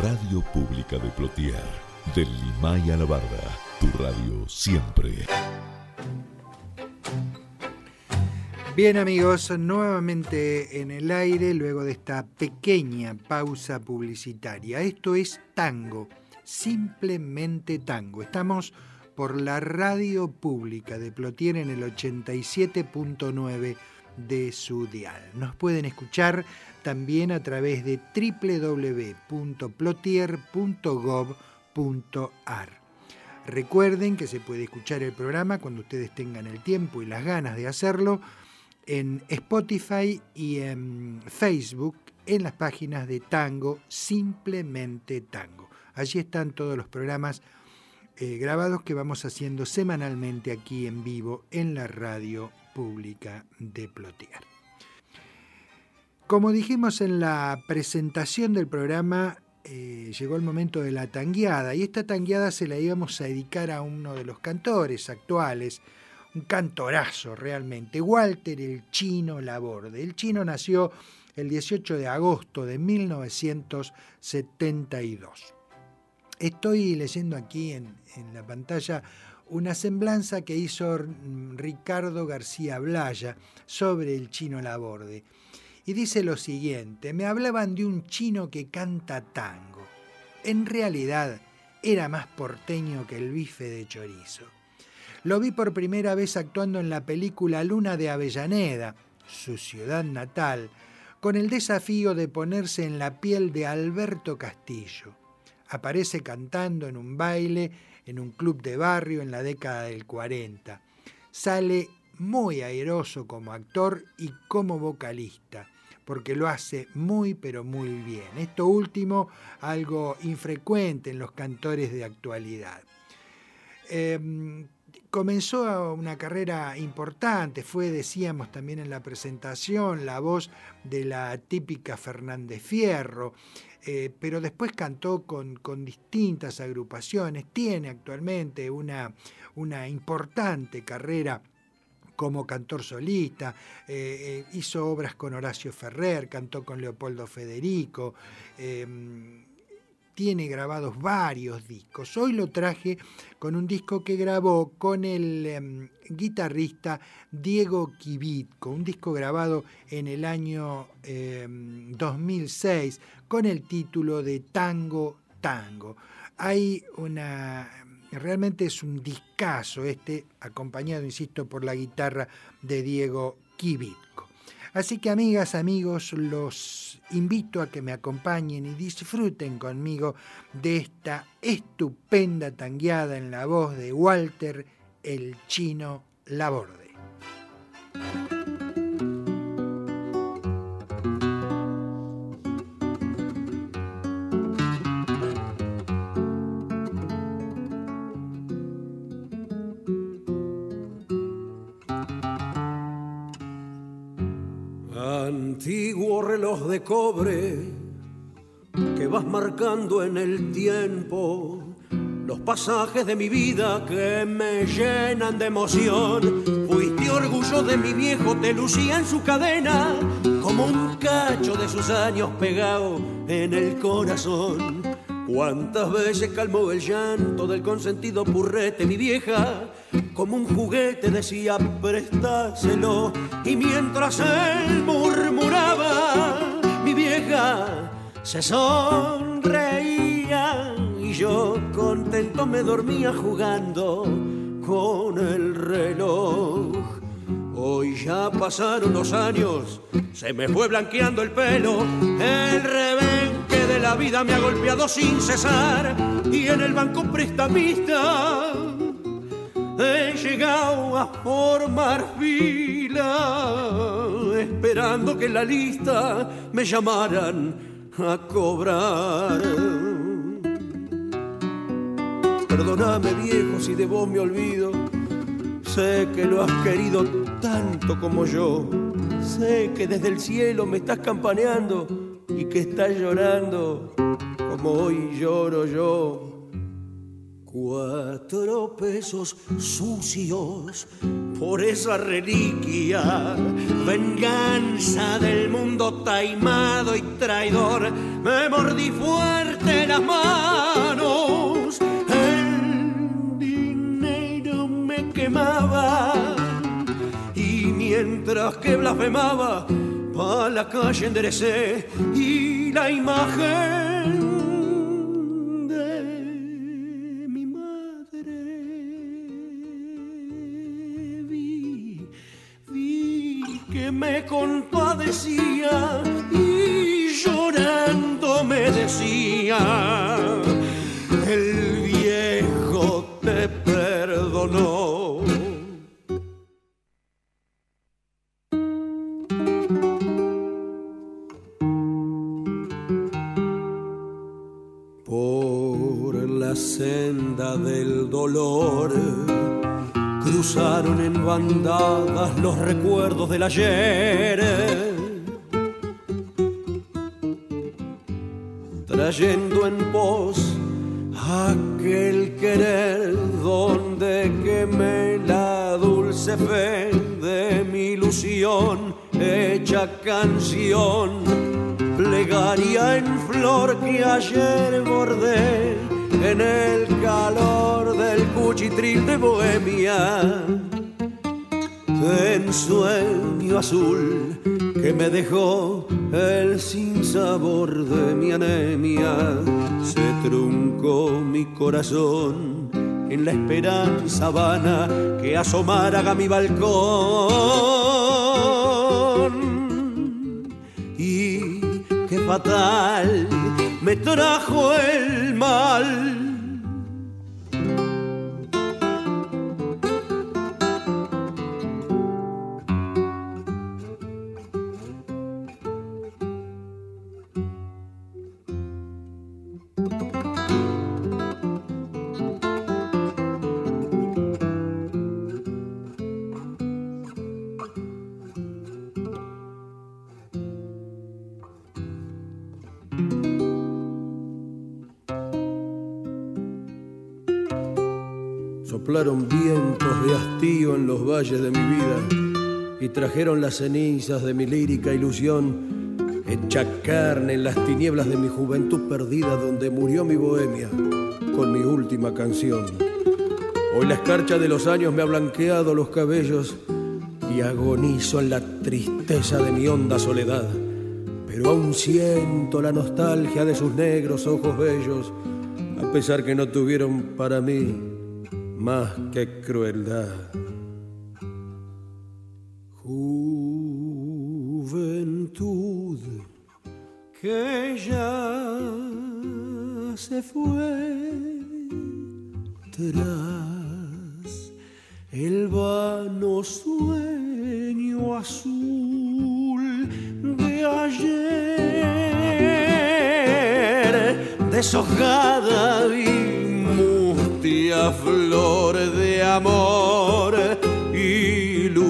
Speaker 1: Radio Pública de Plotier, del Limay a la Barda, tu radio siempre.
Speaker 2: Bien amigos, nuevamente en el aire luego de esta pequeña pausa publicitaria. Esto es tango, simplemente tango. Estamos por la radio pública de Plotier en el 87.9 de su dial. Nos pueden escuchar también a través de www.plotier.gov.ar. Recuerden que se puede escuchar el programa cuando ustedes tengan el tiempo y las ganas de hacerlo en Spotify y en Facebook en las páginas de Tango, simplemente Tango. Allí están todos los programas eh, grabados que vamos haciendo semanalmente aquí en vivo en la radio pública de Plotier. Como dijimos en la presentación del programa, eh, llegó el momento de la tangueada y esta tangueada se la íbamos a dedicar a uno de los cantores actuales, un cantorazo realmente, Walter el Chino Laborde. El chino nació el 18 de agosto de 1972. Estoy leyendo aquí en, en la pantalla una semblanza que hizo Ricardo García Blaya sobre el chino Laborde. Y dice lo siguiente, me hablaban de un chino que canta tango. En realidad era más porteño que el bife de chorizo. Lo vi por primera vez actuando en la película Luna de Avellaneda, su ciudad natal, con el desafío de ponerse en la piel de Alberto Castillo. Aparece cantando en un baile en un club de barrio en la década del 40. Sale muy airoso como actor y como vocalista, porque lo hace muy pero muy bien. Esto último, algo infrecuente en los cantores de actualidad. Em, comenzó una carrera importante, fue, decíamos también en la presentación, la voz de la típica Fernández Fierro, eh, pero después cantó con, distintas agrupaciones, tiene actualmente una, una importante carrera como cantor solista, eh, eh, hizo obras con Horacio Ferrer, cantó con Leopoldo Federico, tiene grabados varios discos. Hoy lo traje con un disco que grabó con el em, guitarrista Diego Kibitko, un disco grabado en el año 2006 em, con el título de Tango Tango. Hay una realmente es un discazo este, acompañado, insisto, por la guitarra de Diego Kibitko. Así que amigas, amigos, los invito a que me acompañen y disfruten conmigo de esta estupenda tangueada en la voz de Walter el Chino Laborde.
Speaker 4: De cobre que vas marcando en el tiempo los pasajes de mi vida que me llenan de emoción. Fuiste orgullo de mi viejo, te lucía en su cadena como un cacho de sus años pegado en el corazón. Cuántas veces calmó el llanto del consentido purrete mi vieja, como un juguete decía prestáselo, y mientras él murmuraba, se sonreía y yo contento me dormía jugando con el reloj. Hoy ya pasaron los años, se me fue blanqueando el pelo, el rebenque de la vida me ha golpeado sin cesar y en el banco prestamista he llegado a formar fila, esperando que la lista me llamaran a cobrar. Perdóname viejo si de vos me olvido Sé que lo has querido tanto como yo. Sé que desde el cielo me estás campaneando y que estás llorando como hoy lloro yo. Cuatro pesos sucios por esa reliquia, venganza del mundo taimado y traidor. Me mordí fuerte las manos quemaba y mientras que blasfemaba, pa' la calle enderecé y la imagen que me compadecía y llorando me decía, el viejo te perdonó. Por la senda del dolor cruzaron en bandadas los recuerdos del ayer. Trayendo en pos aquel querer donde quemé la dulce fe de mi ilusión hecha canción plegaria en flor que ayer bordé en el calor del cuchitril de Bohemia. En sueño azul que me dejó el sinsabor de mi anemia, se truncó mi corazón en la esperanza vana que asomara a mi balcón. Y qué fatal me trajo el mal. Soplaron vientos de hastío en los valles de mi vida y trajeron las cenizas de mi lírica ilusión, hecha carne en las tinieblas de mi juventud perdida donde murió mi bohemia con mi última canción. Hoy la escarcha de los años me ha blanqueado los cabellos y agonizo en la tristeza de mi honda soledad, pero aún siento la nostalgia de sus negros ojos bellos, a pesar que no tuvieron para mí más que crueldad. Juventud que ya se fue tras el vano sueño azul de ayer, deshojada mustia flor de amor, ilusión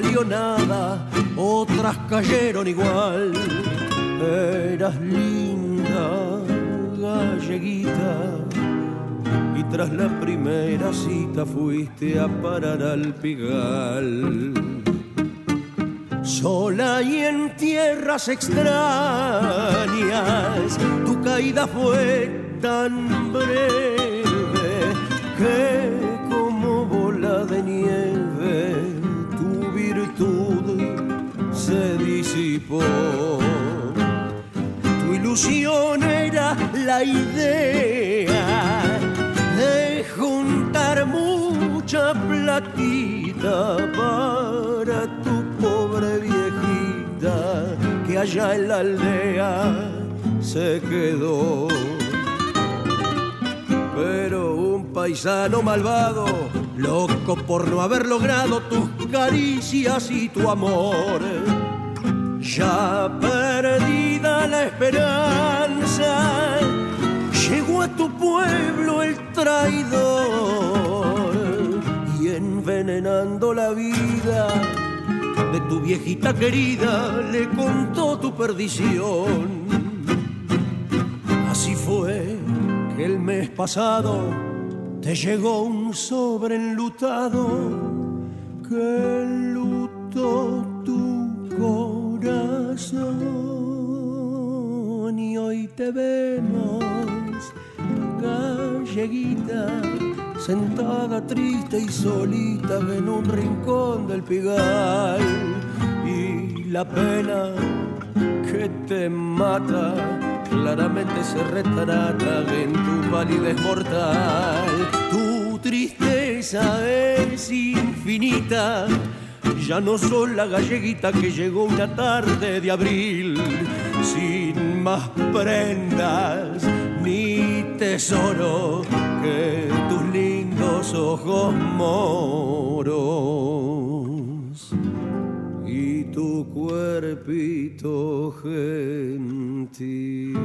Speaker 4: valió nada, otras cayeron igual. Eras linda, galleguita, y tras la primera cita fuiste a parar al pigal. Sola y en tierras extrañas, tu caída fue tan breve Tu ilusión era la idea de juntar mucha platita para tu pobre viejita que allá en la aldea se quedó. Pero un paisano malvado, loco por no haber logrado tus caricias y tu amor, ya perdida la esperanza, llegó a tu pueblo el traidor y envenenando la vida de tu viejita querida le contó tu perdición. Así fue que el mes pasado te llegó un sobre enlutado que enlutó tu corazón y hoy te vemos galleguita sentada triste y solita en un rincón del pigal y la pena que te mata claramente se retrata en tu palidez mortal. Tu tristeza es infinita, ya no soy la galleguita que llegó una tarde de abril, sin más prendas ni tesoro que tus lindos ojos moros y tu cuerpito gentil.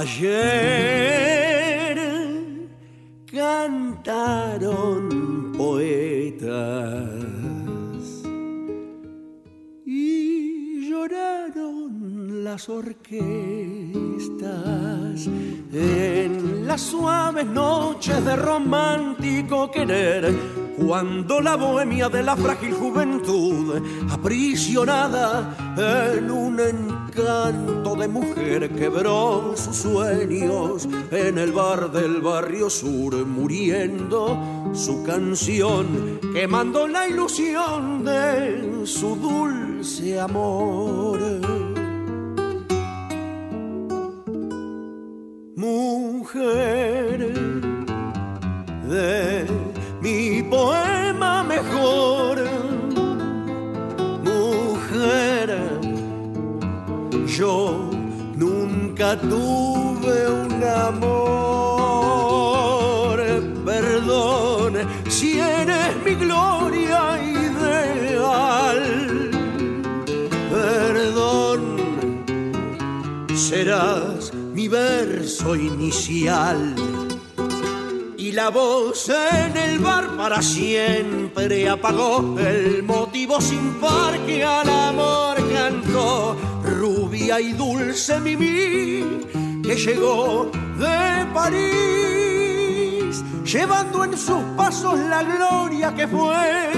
Speaker 4: Ayer cantaron poetas y lloraron las orquestas en las suaves noches de romántico querer cuando la bohemia de la frágil juventud, aprisionada en un encanto de mujer, quebró sus sueños en el bar del barrio sur, muriendo su canción, quemando la ilusión de su dulce amor. Mujer de yo nunca tuve un amor. Perdón si eres mi gloria ideal. Perdón, serás mi verso inicial y la voz en el bar para siempre apagó el motivo sin par que al amor rubia y dulce Mimi que llegó de París llevando en sus pasos la gloria que fue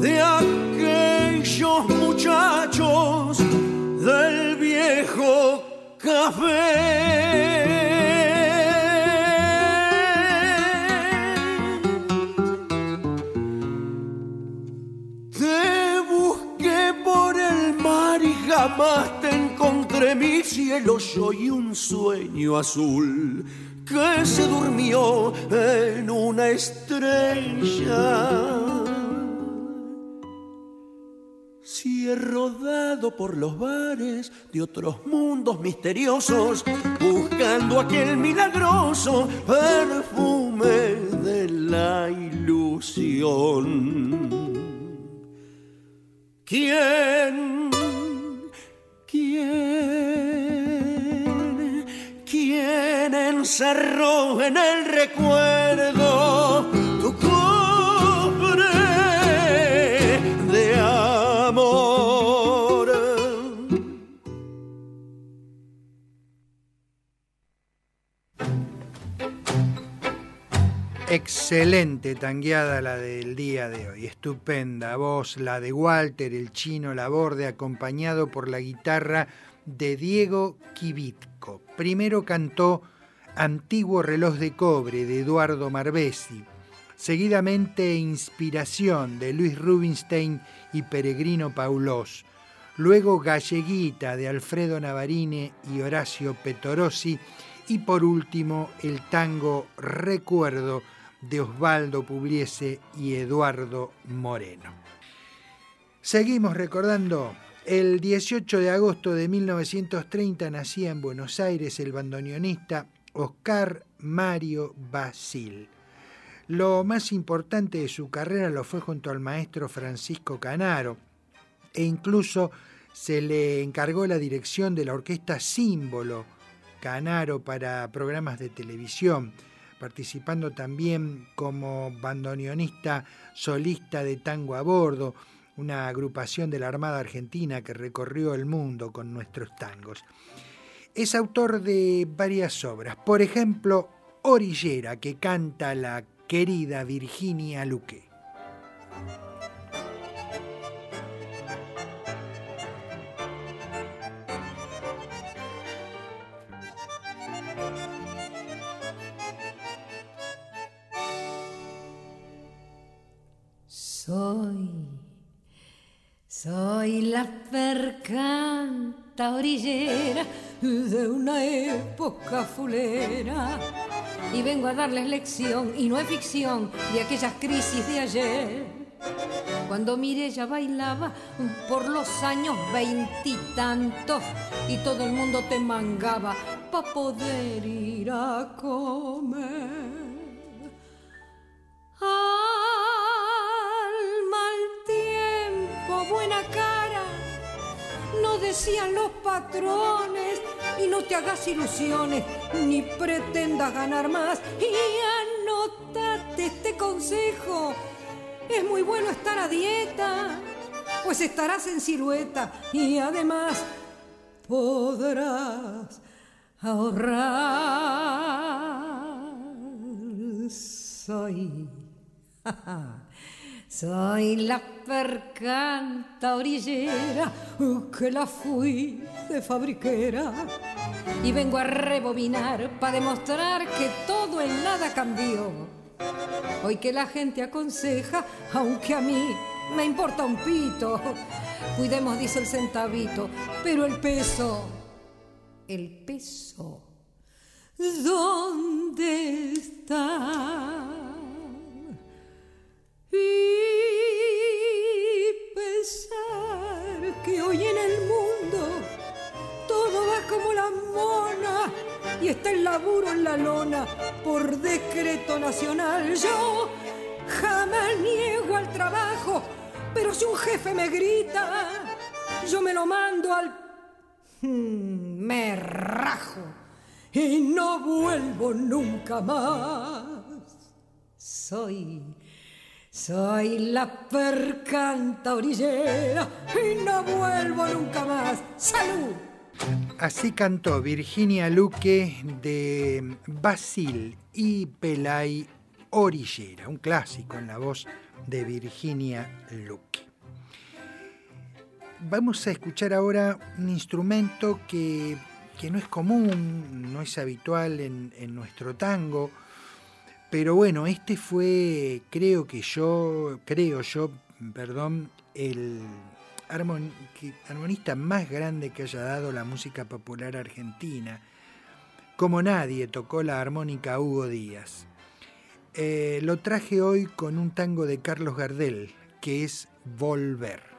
Speaker 4: de aquellos muchachos del viejo café. Jamás te encontré mi cielo. Soy un sueño azul que se durmió en una estrella. Si he rodado por los bares de otros mundos misteriosos, buscando aquel milagroso perfume de la ilusión. ¿Quién? ¿Quién? ¿Quién encerró en el recuerdo
Speaker 2: Excelente tangueada la del día de hoy, estupenda voz, la de Walter, el chino Laborde, acompañado por la guitarra de Diego Kivitko. Primero cantó Antiguo reloj de cobre de Eduardo Marbesi, seguidamente Inspiración de Luis Rubinstein y Peregrino Paulós, luego Galleguita de Alfredo Navarine y Horacio Petorossi y por último el tango Recuerdo de Osvaldo Pugliese y Eduardo Moreno. Seguimos recordando, el 18 de agosto de 1930 nacía en Buenos Aires el bandoneonista Oscar Mario Basil. Lo más importante de su carrera lo fue junto al maestro Francisco Canaro e incluso se le encargó la dirección de la orquesta Símbolo Canaro para programas de televisión, participando también como bandoneonista solista de Tango a Bordo, una agrupación de la Armada Argentina que recorrió el mundo con nuestros tangos. Es autor de varias obras, por ejemplo, Orillera, que canta la querida Virginia Luque.
Speaker 17: Soy, la percanta orillera de una época fulera y vengo a darles lección y no es ficción de aquellas crisis de ayer. Cuando Mirella bailaba por los años veintitantos y, todo el mundo te mangaba para poder ir a comer. Buena cara, no decían los patrones, y no te hagas ilusiones, ni pretendas ganar más, y anótate este consejo, es muy bueno estar a dieta, pues estarás en silueta, y además podrás ahorrar. Soy. Soy la percanta orillera que la fui de fabriquera y vengo a rebobinar para demostrar que todo en nada cambió. Hoy que la gente aconseja, aunque a mí me importa un pito, cuidemos, dice el centavito, pero el peso, el peso, ¿dónde está? Y pensar que hoy en el mundo todo va como la mona y está el laburo en la lona por decreto nacional. Yo jamás niego al trabajo, pero si un jefe me grita, yo me lo mando al... Hmm, me rajo y no vuelvo nunca más. Soy soy la percanta orillera y no vuelvo nunca más. ¡Salud!
Speaker 2: Así cantó Virginia Luque de Basil y Pelay Orillera, un clásico en la voz de Virginia Luque. Vamos a escuchar ahora un instrumento que, no es común, no es habitual en, en nuestro tango, pero bueno, este fue, creo que yo, creo yo, perdón, el armonista más grande que haya dado la música popular argentina. Como nadie tocó la armónica Hugo Díaz. Eh, lo traje hoy con un tango de Carlos Gardel, que es Volver.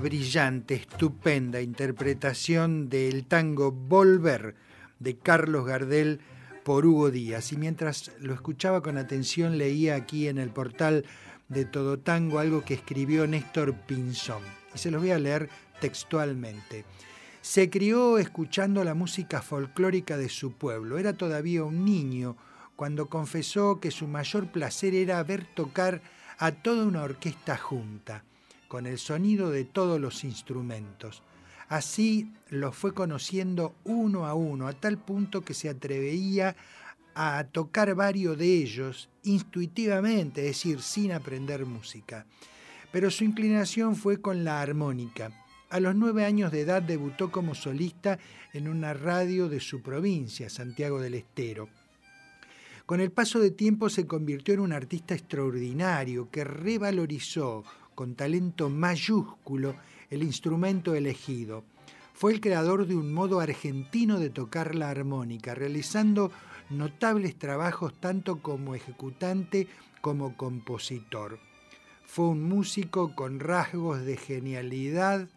Speaker 2: Brillante, estupenda interpretación del tango Volver de Carlos Gardel por Hugo Díaz. Y mientras lo escuchaba con atención, leía aquí en el portal de Todo Tango algo que escribió Néstor Pinzón. Y se los voy a leer textualmente. Se crió escuchando la música folclórica de su pueblo. Era todavía un niño cuando confesó que su mayor placer era ver tocar a toda una orquesta junta con el sonido de todos los instrumentos. Así los fue conociendo uno a uno, a tal punto que se atrevía a tocar varios de ellos intuitivamente, es decir, sin aprender música. Pero su inclinación fue con la armónica. A los nueve años de edad debutó como solista en una radio de su provincia, Santiago del Estero. Con el paso de tiempo se convirtió en un artista extraordinario que revalorizó con talento mayúsculo el instrumento elegido. Fue el creador de un modo argentino de tocar la armónica, realizando notables trabajos tanto como ejecutante como compositor. Fue un músico con rasgos de genialidad,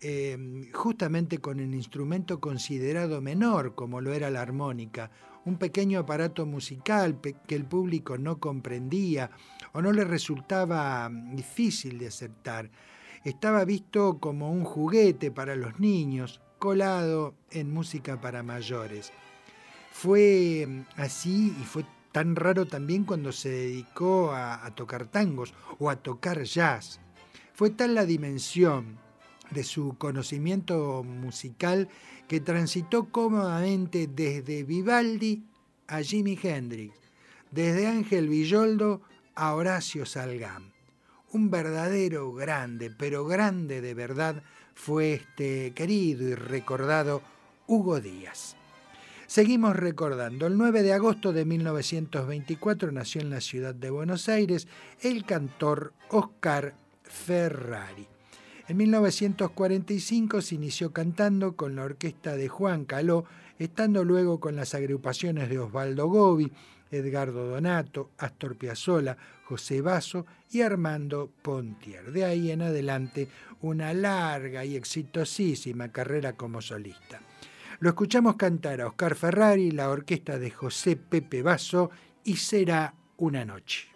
Speaker 2: em, justamente con el instrumento considerado menor como lo era la armónica, un pequeño aparato musical que el público no comprendía o no le resultaba mm, difícil de aceptar. Estaba visto como un juguete para los niños, colado en música para mayores. Fue mm, así y fue tan raro también cuando se dedicó a, a tocar tangos o a tocar jazz. Fue tal la dimensión de su conocimiento musical que transitó cómodamente desde Vivaldi a Jimi Hendrix, desde Ángel Villoldo a Horacio Salgán. Un verdadero grande, pero grande de verdad, fue este querido y recordado Hugo Díaz. Seguimos recordando, el 9 de agosto de 1924 nació en la ciudad de Buenos Aires el cantor Oscar Ferrari. En 1945 se inició cantando con la orquesta de Juan Caló, estando luego con las agrupaciones de Osvaldo Gobi, Edgardo Donato, Astor Piazzolla, José Basso y Armando Pontier. De ahí en adelante una larga y exitosísima carrera como solista. Lo escuchamos cantar a Oscar Ferrari, la orquesta de José Pepe Basso y será una noche.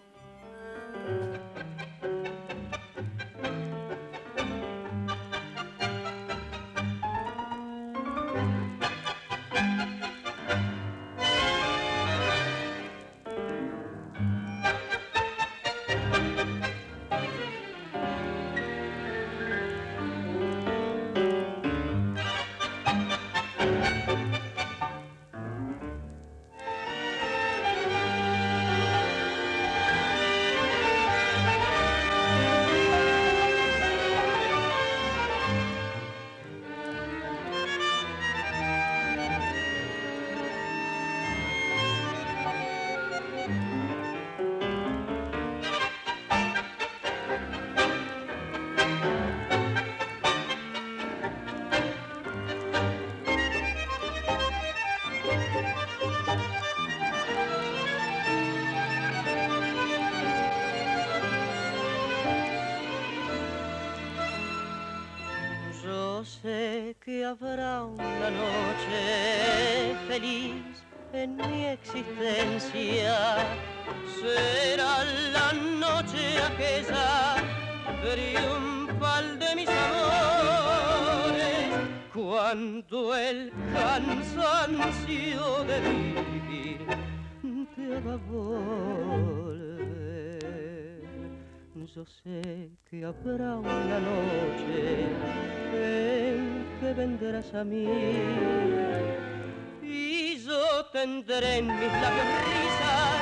Speaker 18: Y yo tendré en mis labios risas,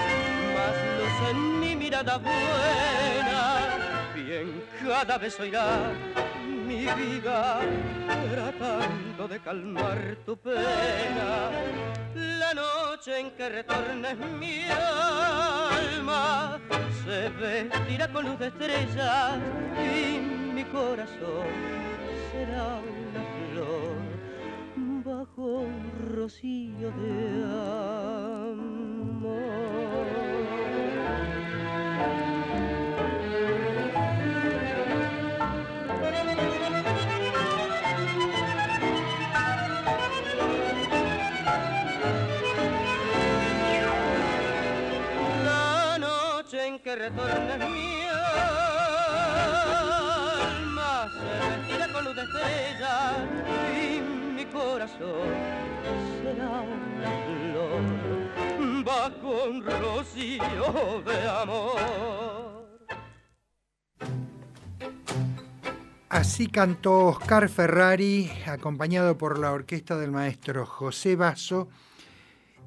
Speaker 18: más luz en mi mirada buena. Bien, cada vez oirá mi vida tratando de calmar tu pena. La noche en que retornes mi alma se vestirá con luz de estrellas y mi corazón será una flor sueño de La noche en que retornes mi alma se vestirá con luz de estrellas corazón bajo un rocío de amor.
Speaker 2: Así cantó Oscar Ferrari, acompañado por la orquesta del maestro José Basso,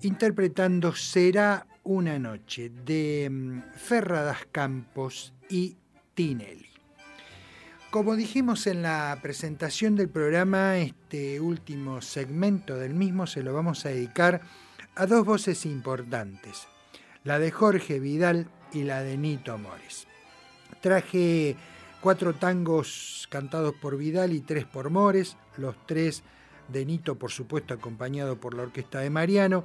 Speaker 2: interpretando Será una noche de mm, Ferradas Campos y Tinelli. Como dijimos en la presentación del programa, este último segmento del mismo se lo vamos a dedicar a dos voces importantes, la de Jorge Vidal y la de Nito Mores. Traje cuatro tangos cantados por Vidal y tres por Mores, los tres de Nito, por supuesto, acompañado por la orquesta de Mariano,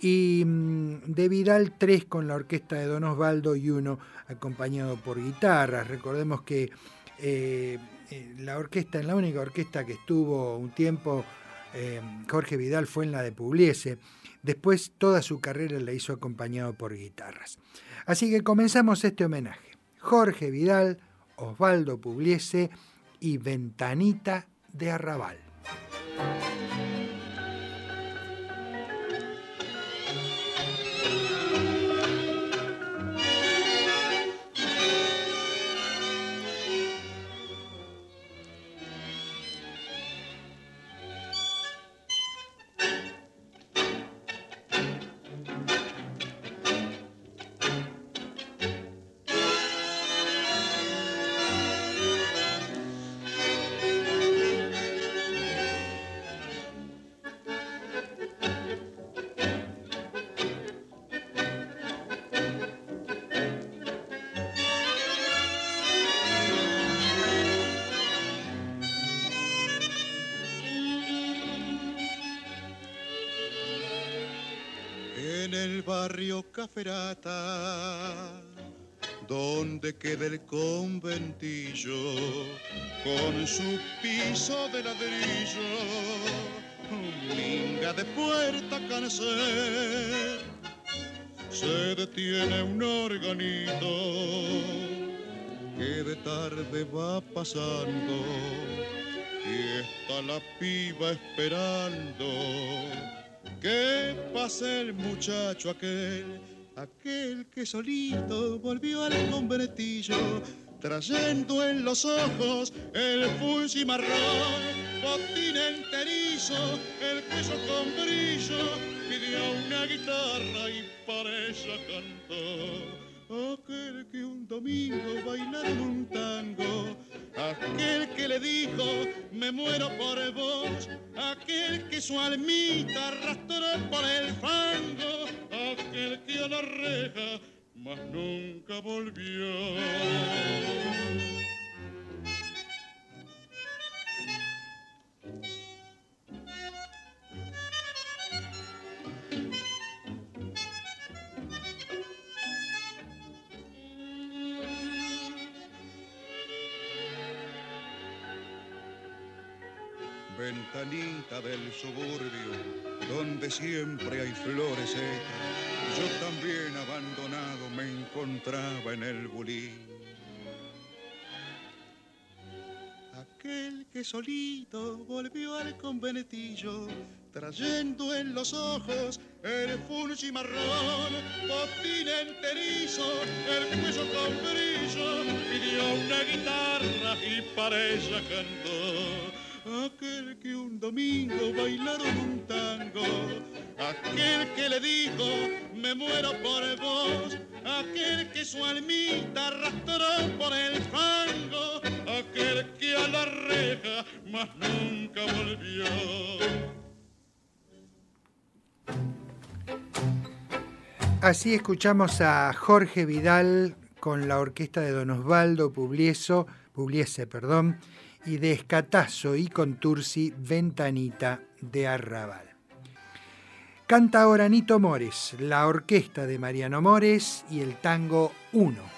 Speaker 2: y mm, de Vidal tres con la orquesta de Don Osvaldo y uno acompañado por guitarras. Recordemos que eh, eh, la orquesta, la única orquesta que estuvo un tiempo, eh, Jorge Vidal fue en la de Pugliese. Después toda su carrera la hizo acompañado por guitarras. Así que comenzamos este homenaje. Jorge Vidal, Osvaldo Pugliese y Ventanita de Arrabal.
Speaker 7: Caferata, donde queda el conventillo, con su piso de ladrillo, minga de puerta cancel, se detiene un organito que de tarde va pasando y está la piba esperando que pase el muchacho aquel, aquel que solito volvió al conventillo, trayendo en los ojos el fusil marrón, botín enterizo, el cuello con brillo, pidió una guitarra y para ella cantó. Aquel que un domingo bailaron un tango, aquel que le dijo me muero por vos, aquel que su almita arrastró por el fango, aquel que a la reja más nunca volvió. Ventanita del suburbio, donde siempre hay flores secas, yo también abandonado me encontraba en el bulín. Aquel que solito volvió al conventillo, trayendo en los ojos el fulgi marrón, botín enterizo, el cuello con brillo, pidió una guitarra y para ella cantó. Aquel que un domingo bailaron un tango, aquel que le dijo me muero por vos, aquel que su almita arrastró por el fango, aquel que a la reja más nunca volvió.
Speaker 2: Así escuchamos a Jorge Vidal con la orquesta de Don Osvaldo Publieso, Pugliese, perdón, y de Escatazo y Contursi Ventanita de Arrabal. Canta ahora Nito Mores, la orquesta de Mariano Mores y el tango 1.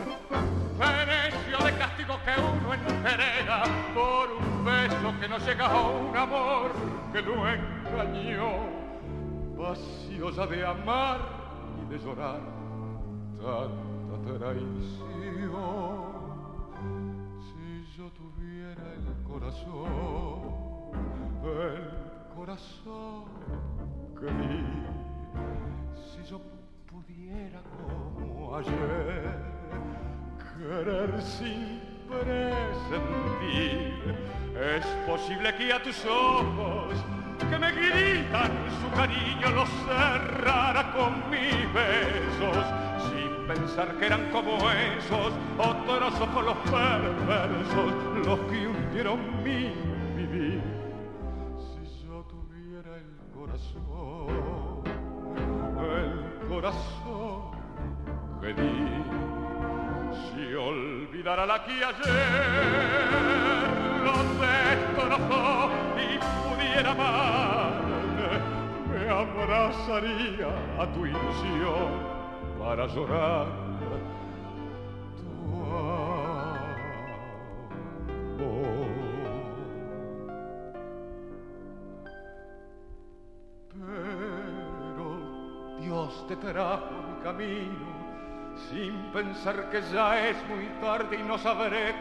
Speaker 19: De castigo que uno entrega por un beso que no llega a un amor que lo engañó. Vacío ya de amar y de llorar tanta traición. Si yo tuviera el corazón, el corazón que di, si yo pudiera como ayer querer sin presentir. Es posible que a tus ojos que me gritan su cariño los cerrara con mis besos, sin pensar que eran como esos otros ojos los perversos, los que hundieron mi vivir. Si yo tuviera el corazón, el corazón que di si olvidara la que ayer lo destrozó y pudiera amarte, me abrazaría a tu ilusión para llorar. Pero Dios te trajo mi camino sin pensar que ya es muy tarde y no sabré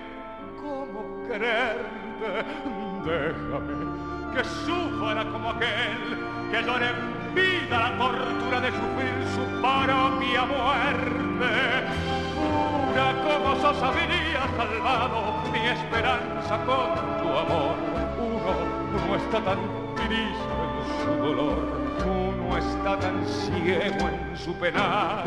Speaker 19: cómo quererte. Déjame que sufra como aquel que llore en vida la tortura de sufrir su propia muerte. Pura como sos habría salvado mi esperanza con tu amor. Uno no está tan triste en su dolor, uno está tan ciego en su penar.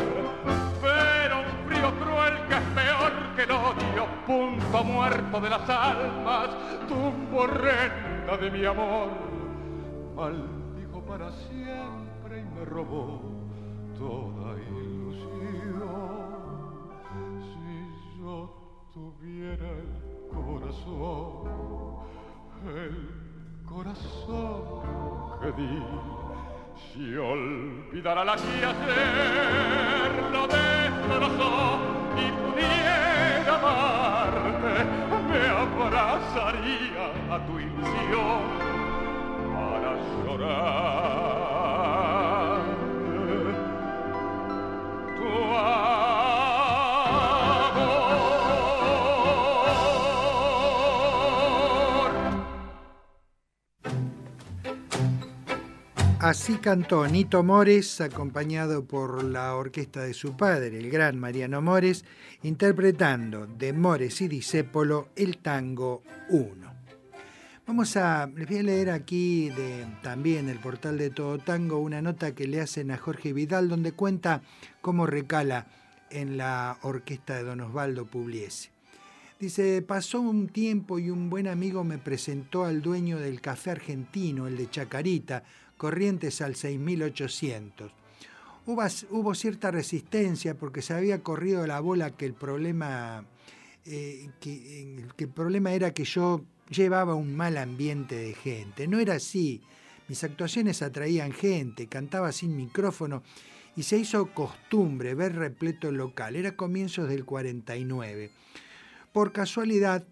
Speaker 19: Frío cruel que es peor que el odio, punto muerto de las almas, tumbo horrenda de mi amor. Maldijo para siempre y me robó toda ilusión. Si yo tuviera el corazón, el corazón que di, si olvidará la guía lo de corazón y pudiera amarte me abrazaría a tu ilusión para llorar
Speaker 2: Así cantó Nito Mores, acompañado por la orquesta de su padre, el gran Mariano Mores, interpretando de Mores y Disépolo el tango 1. Vamos a, les voy a leer aquí de, también el portal de Todo Tango una nota que le hacen a Jorge Vidal donde cuenta cómo recala en la orquesta de Don Osvaldo Pugliese. Dice, pasó un tiempo y un buen amigo me presentó al dueño del café argentino, el de Chacarita, Corrientes al 6800. Hubo, cierta resistencia porque se había corrido la bola que el problema, eh, que el problema era que yo llevaba un mal ambiente de gente. No era así. Mis actuaciones atraían gente, cantaba sin micrófono y se hizo costumbre ver repleto el local. Era comienzos del 49. Por casualidad,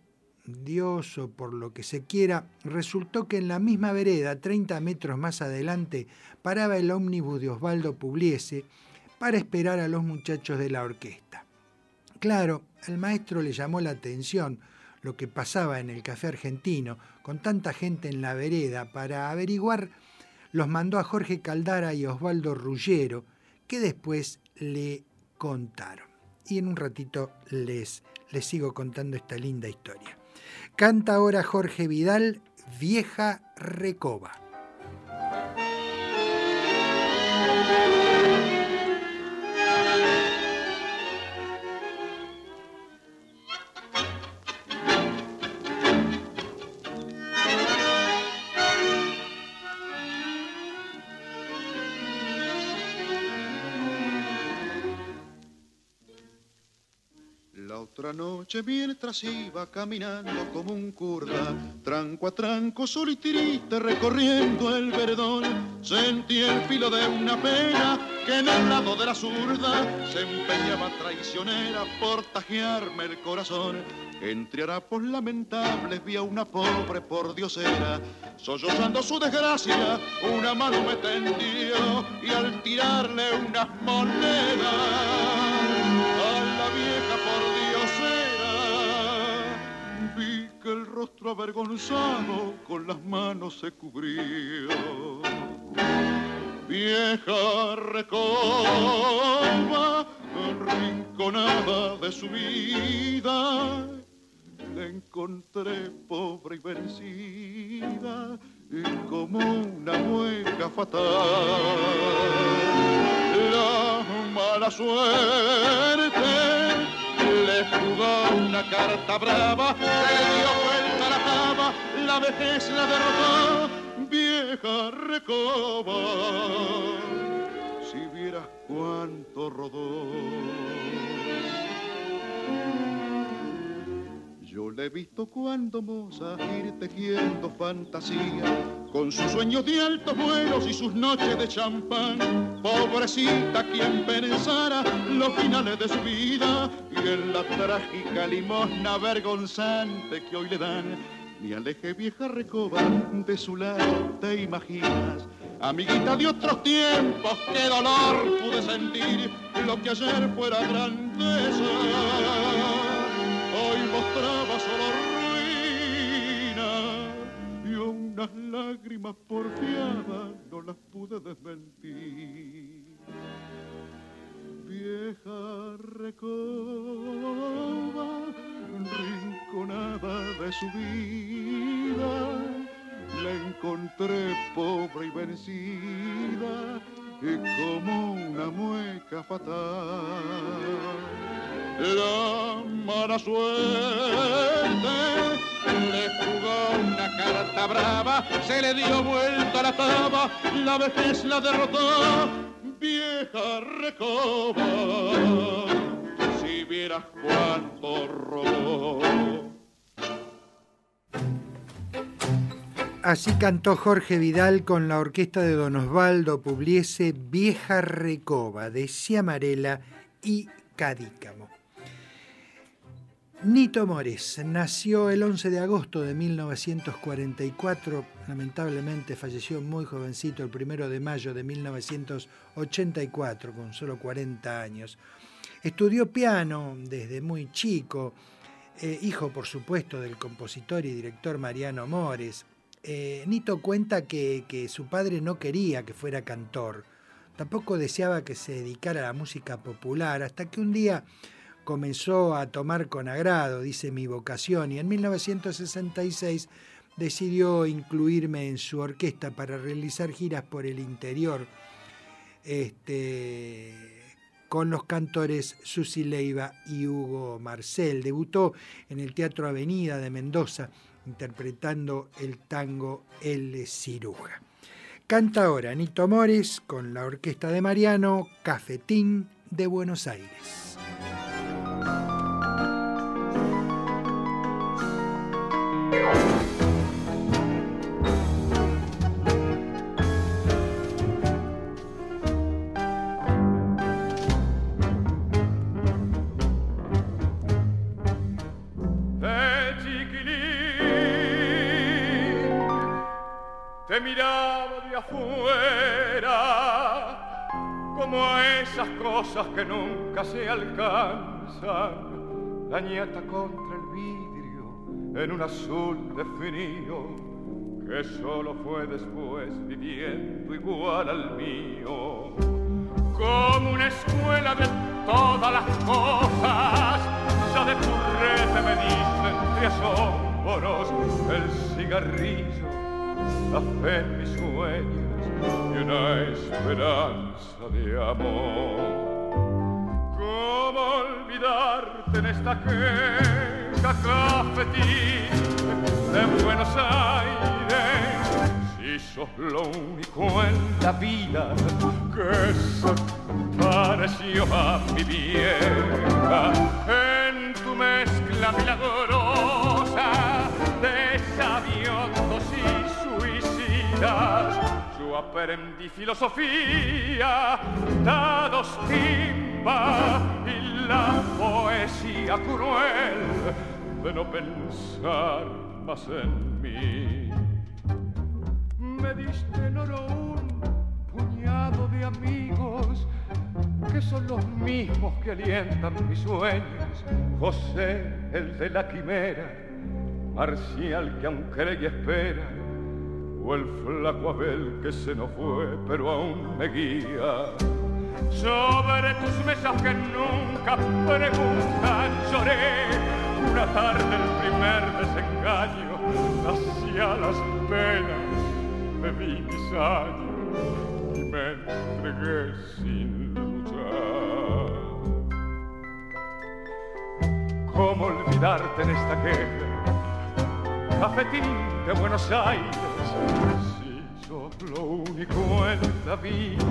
Speaker 2: Dios o por lo que se quiera, resultó que en la misma vereda, 30 metros más adelante, paraba el ómnibus de Osvaldo Pugliese para esperar a los muchachos de la orquesta. Claro, al maestro le llamó la atención lo que pasaba en el café argentino, con tanta gente en la vereda, para averiguar, los mandó a Jorge Caldara y Osvaldo Rullero, que después le contaron. Y en un ratito les, les sigo contando esta linda historia. Canta ahora Jorge Vidal, Vieja Recoba.
Speaker 7: Otra noche mientras iba caminando como un curda, tranco a tranco, solo y triste recorriendo el veredón, sentí el filo de una pena que en el lado de la zurda se empeñaba traicionera por tajearme el corazón. Entre harapos lamentables vi a una pobre por diosera, sollozando su desgracia, una mano me tendió y al tirarle unas monedas rostro avergonzado con las manos se cubrió. Vieja recoba, rinconada de su vida, la encontré pobre y vencida y como una mueca fatal. La mala suerte le jugó una carta brava, se dio vuelta la cama, la vejez la derrotó, vieja recoba. Si vieras cuánto rodó. Yo le he visto cuando moza ir tejiendo fantasía, con sus sueños de altos vuelos y sus noches de champán. Pobrecita quien pensara los finales de su vida y en la trágica limosna vergonzante que hoy le dan. Me aleje vieja recoba de su lado, te imaginas. Amiguita de otros tiempos, qué dolor pude sentir, lo que ayer fuera grandeza mostraba solo ruina y unas lágrimas porfiadas no las pude desmentir. Vieja recoba, rinconada de su vida, la encontré pobre y vencida y como una mueca fatal la mala suerte le jugó una carta brava, se le dio vuelta la taba, la vejez la derrotó, vieja recoba, si vieras cuánto robó.
Speaker 2: Así cantó Jorge Vidal con la orquesta de Don Osvaldo Publiese Vieja Recoba de Ciamarela y Cadícamo. Nito Mores nació el 11 de agosto de 1944, lamentablemente falleció muy jovencito el 1 de mayo de 1984, con solo 40 años. Estudió piano desde muy chico, eh, hijo por supuesto del compositor y director Mariano Mores. Eh, Nito cuenta que, su padre no quería que fuera cantor, tampoco deseaba que se dedicara a la música popular, hasta que un día comenzó a tomar con agrado, dice mi vocación, y en 1966 decidió incluirme en su orquesta para realizar giras por el interior este, con los cantores Susi Leiva y Hugo Marcel. Debutó en el Teatro Avenida de Mendoza interpretando el tango El Ciruja. Canta ahora Nito Mores con la orquesta de Mariano, Cafetín de Buenos Aires.
Speaker 19: Te miraba de afuera como esas cosas que nunca se alcanzan, la nieta contra el vidrio en un azul definido que solo fue después viviendo igual al mío. Como una escuela de todas las cosas, ya de purrete me dice entre asombros el cigarrillo, la fe en mis sueños y una esperanza de amor. ¿Cómo olvidarte en esta queja cafetín de Buenos Aires? Si sos lo único en la vida que se pareció a mi vieja en tu mezcla milagrosa suicidas. Yo aprendí filosofía, dados timba y la poesía cruel de no pensar más en mí. Me diste en oro un puñado de amigos que son los mismos que alientan mis sueños. José, el de la quimera, Marcial que cree y espera, o el flaco Abel que se nos fue pero aún me guía. Sobre tus mesas que nunca preguntan lloré una tarde el primer desengaño hacia las penas bebí mis años y me entregué sin luchar. ¿Cómo olvidarte en esta queja? Cafetín de Buenos Aires, sos lo único en la vida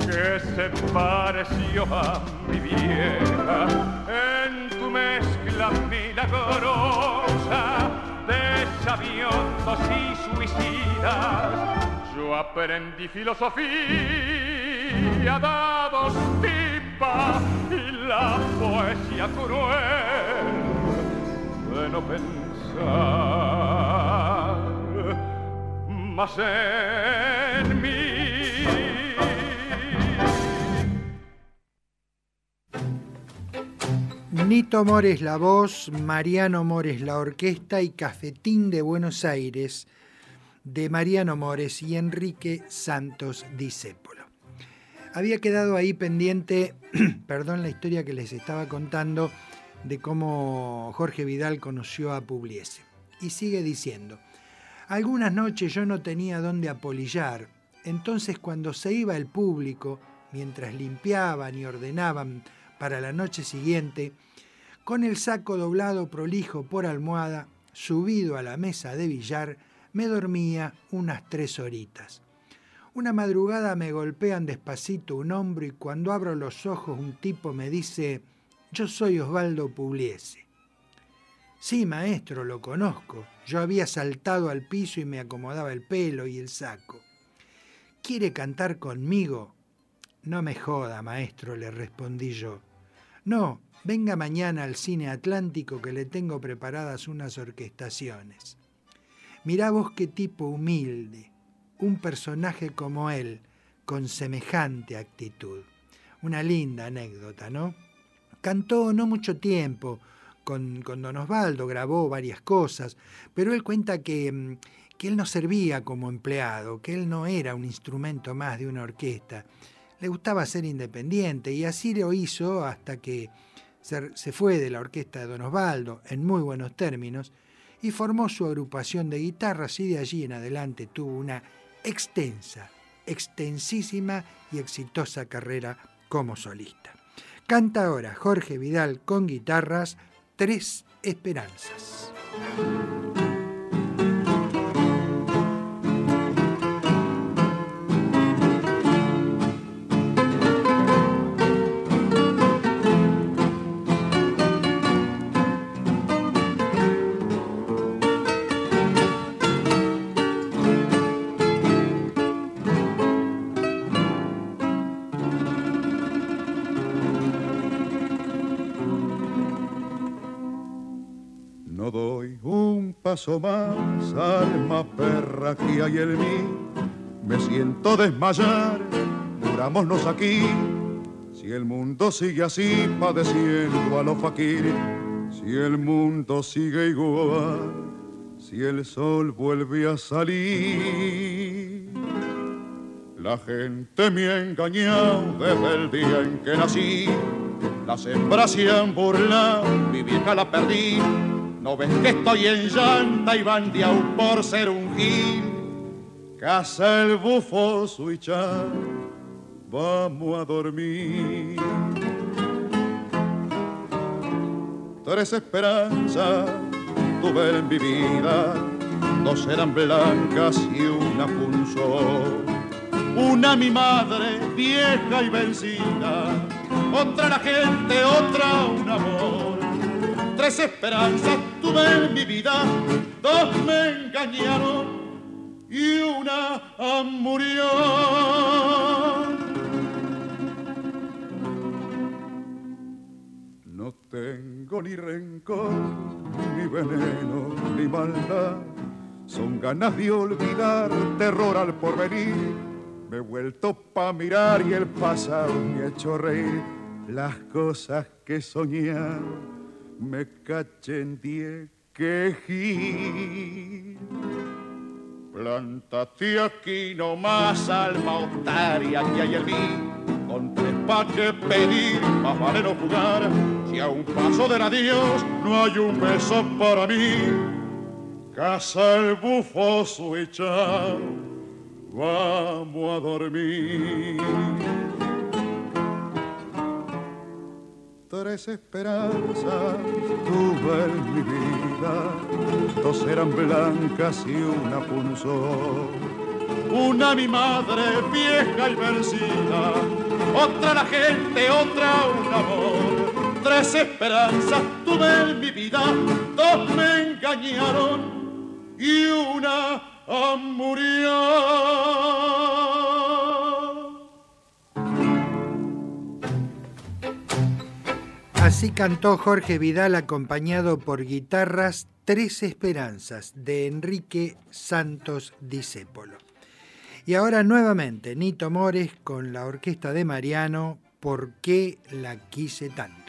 Speaker 19: que se pareció a mi vieja en tu mezcla milagrosa de sabiondos y suicidas. Yo aprendí filosofía, dados tipa y la poesía cruel de no pensar más en mí.
Speaker 2: Nito Mores la voz, Mariano Mores la orquesta y Cafetín de Buenos Aires de Mariano Mores y Enrique Santos Discépolo. Había quedado ahí pendiente, perdón, la historia que les estaba contando de cómo Jorge Vidal conoció a Pugliese. Y sigue diciendo, algunas noches yo no tenía dónde apolillar, entonces cuando se iba el público, mientras limpiaban y ordenaban para la noche siguiente, con el saco doblado prolijo por almohada, subido a la mesa de billar, me dormía unas tres horitas. Una madrugada me golpean despacito un hombro y cuando abro los ojos un tipo me dice, yo soy Osvaldo Pugliese. Sí, maestro, lo conozco. Yo había saltado al piso y me acomodaba el pelo y el saco. ¿Quiere cantar conmigo? No me joda, maestro, le respondí yo. No, venga mañana al cine Atlántico que le tengo preparadas unas orquestaciones. Mirá vos qué tipo humilde, un personaje como él, con semejante actitud. Una linda anécdota, ¿no? Cantó no mucho tiempo con, Don Osvaldo, grabó varias cosas, pero él cuenta que, que él no servía como empleado, que él no era un instrumento más de una orquesta. Le gustaba ser independiente y así lo hizo hasta que se fue de la orquesta de Don Osvaldo en muy buenos términos y formó su agrupación de guitarras y de allí en adelante tuvo una extensa, extensísima y exitosa carrera como solista. Canta ahora Jorge Vidal con guitarras Tres Esperanzas.
Speaker 7: Alma perra que hay en mí. Me siento desmayar, murámonos aquí. Si el mundo sigue así, padeciendo a los faquires, Si el mundo sigue igual, si el sol vuelve a salir. La gente me ha engañado desde el día en que nací. Las hembras se han burlado, mi vieja la perdí. No ves que estoy en llanta y bandeado por ser un gil. Casa el bufo suichar, vamos a dormir. Tres esperanzas tuve en mi vida, dos eran blancas y una punzó. Una mi madre, vieja y vencida, otra la gente, otra un amor. Tres esperanzas tuve en mi vida, dos me engañaron y una murió. No tengo ni rencor, ni veneno, ni maldad. Son ganas de olvidar, terror al porvenir. Me he vuelto pa' mirar y el pasado me ha hecho reír. Las cosas que soñé me caché en diez quejí. Plántate aquí nomás, alma otaria, que hay el mí. Con tres pa' que pedir, más vale no jugar. Si a un paso del adiós no hay un beso para mí. Casa el bufo switchado, vamos a dormir. Tres esperanzas tuve en mi vida, dos eran blancas y una punzó. Una mi madre vieja y vencida, otra la gente, otra un amor. Tres esperanzas tuve en mi vida, dos me engañaron y una murió.
Speaker 2: Así cantó Jorge Vidal acompañado por guitarras Tres Esperanzas de Enrique Santos Discépolo. Y ahora nuevamente Nito Mores con la orquesta de Mariano, ¿Por qué la quise tanto?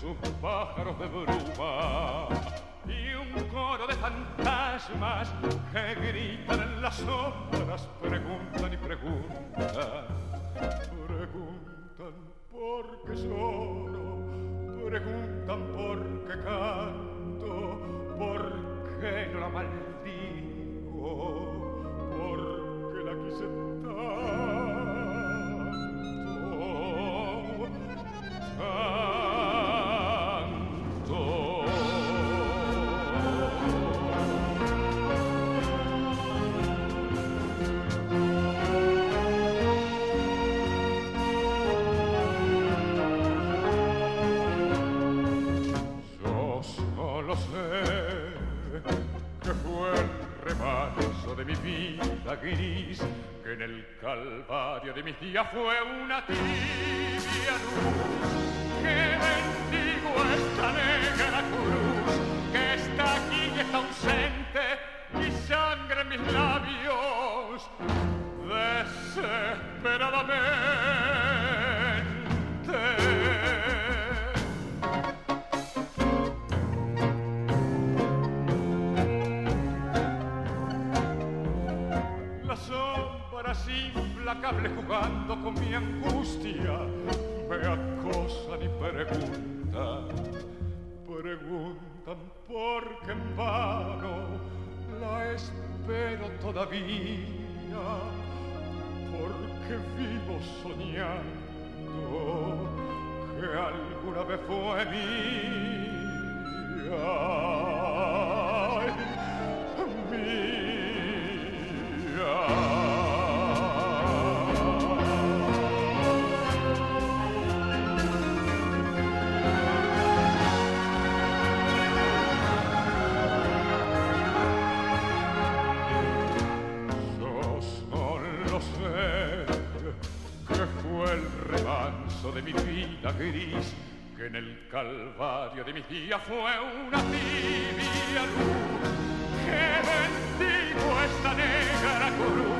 Speaker 19: Sus pájaros de bruma y un coro de fantasmas que gritan en las sombras preguntan y preguntan preguntan por qué lloro preguntan por qué canto por qué la maldigo por qué la quise tanto días fue una tibia luz. Que bendigo esta negra cruz,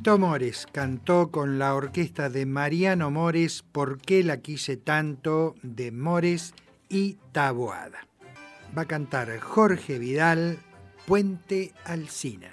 Speaker 2: Nito Mores cantó con la orquesta de Mariano Mores ¿Por qué la quise tanto? de Mores y Taboada. Va a cantar Jorge Vidal, Puente Alcina.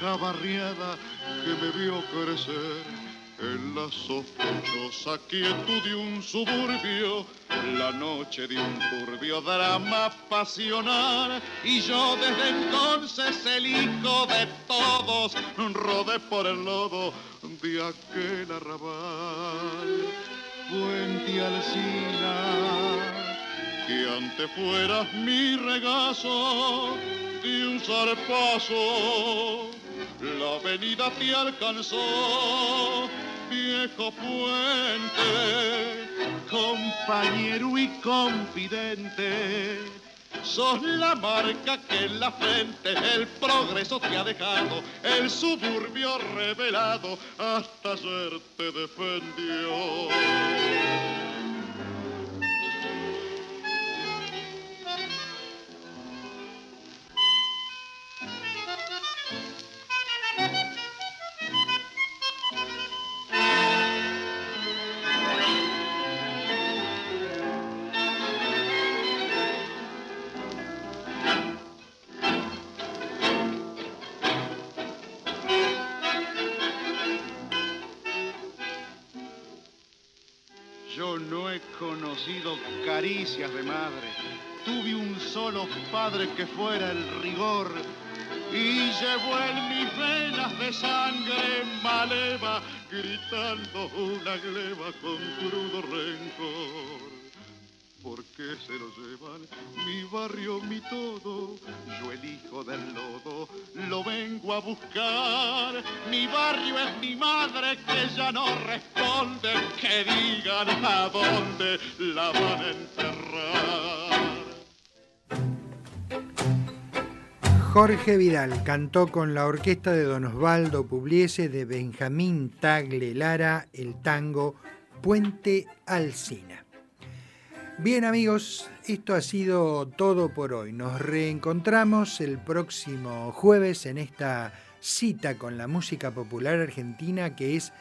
Speaker 7: Vieja barriada que me vio crecer. En la sospechosa quietud de un suburbio, la noche de un turbio drama pasional, y yo desde entonces el hijo de todos rodé por el lodo de aquel arrabal. Puente Alcina, que antes fueras mi regazo de un zarpazo, la avenida te alcanzó, viejo puente, compañero y confidente. Sos la marca que en la frente el progreso te ha dejado, el suburbio revelado hasta ayer te defendió. Caricias de madre. Tuve un solo padre que fuera el rigor y llevó en mis venas de sangre maleva, gritando una gleba con crudo rencor. ¿Por qué se lo llevan? Mi barrio, mi todo, yo el hijo del lodo, lo vengo a buscar. Mi barrio es mi madre que ya no responde, que digan a dónde la van a enterrar.
Speaker 2: Jorge Vidal cantó con la orquesta de Don Osvaldo Pugliese de Benjamín Tagle Lara el tango Puente Alcina. Bien amigos, esto ha sido todo por hoy. Nos reencontramos el próximo jueves en esta cita con la música popular argentina que es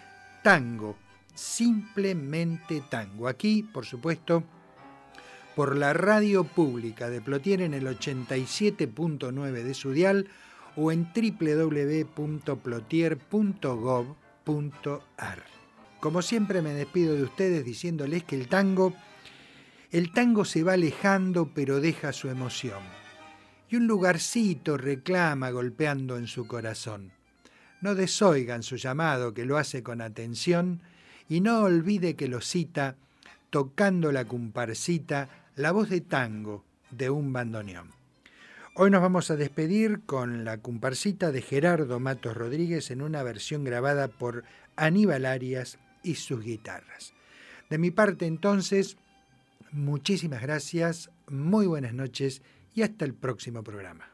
Speaker 2: tango, simplemente tango. Aquí, por supuesto, por la radio pública de Plotier en el 87.9 de su dial o en www.plotier.gov.ar. Como siempre me despido de ustedes diciéndoles que el tango el tango se va alejando pero deja su emoción. Y un lugarcito reclama golpeando en su corazón. No desoigan su llamado que lo hace con atención y no olvide que lo cita tocando la comparsita la voz de tango de un bandoneón. Hoy nos vamos a despedir con la comparsita de Gerardo Matos Rodríguez en una versión grabada por Aníbal Arias y sus guitarras. De mi parte entonces, muchísimas gracias, muy buenas noches y hasta el próximo programa.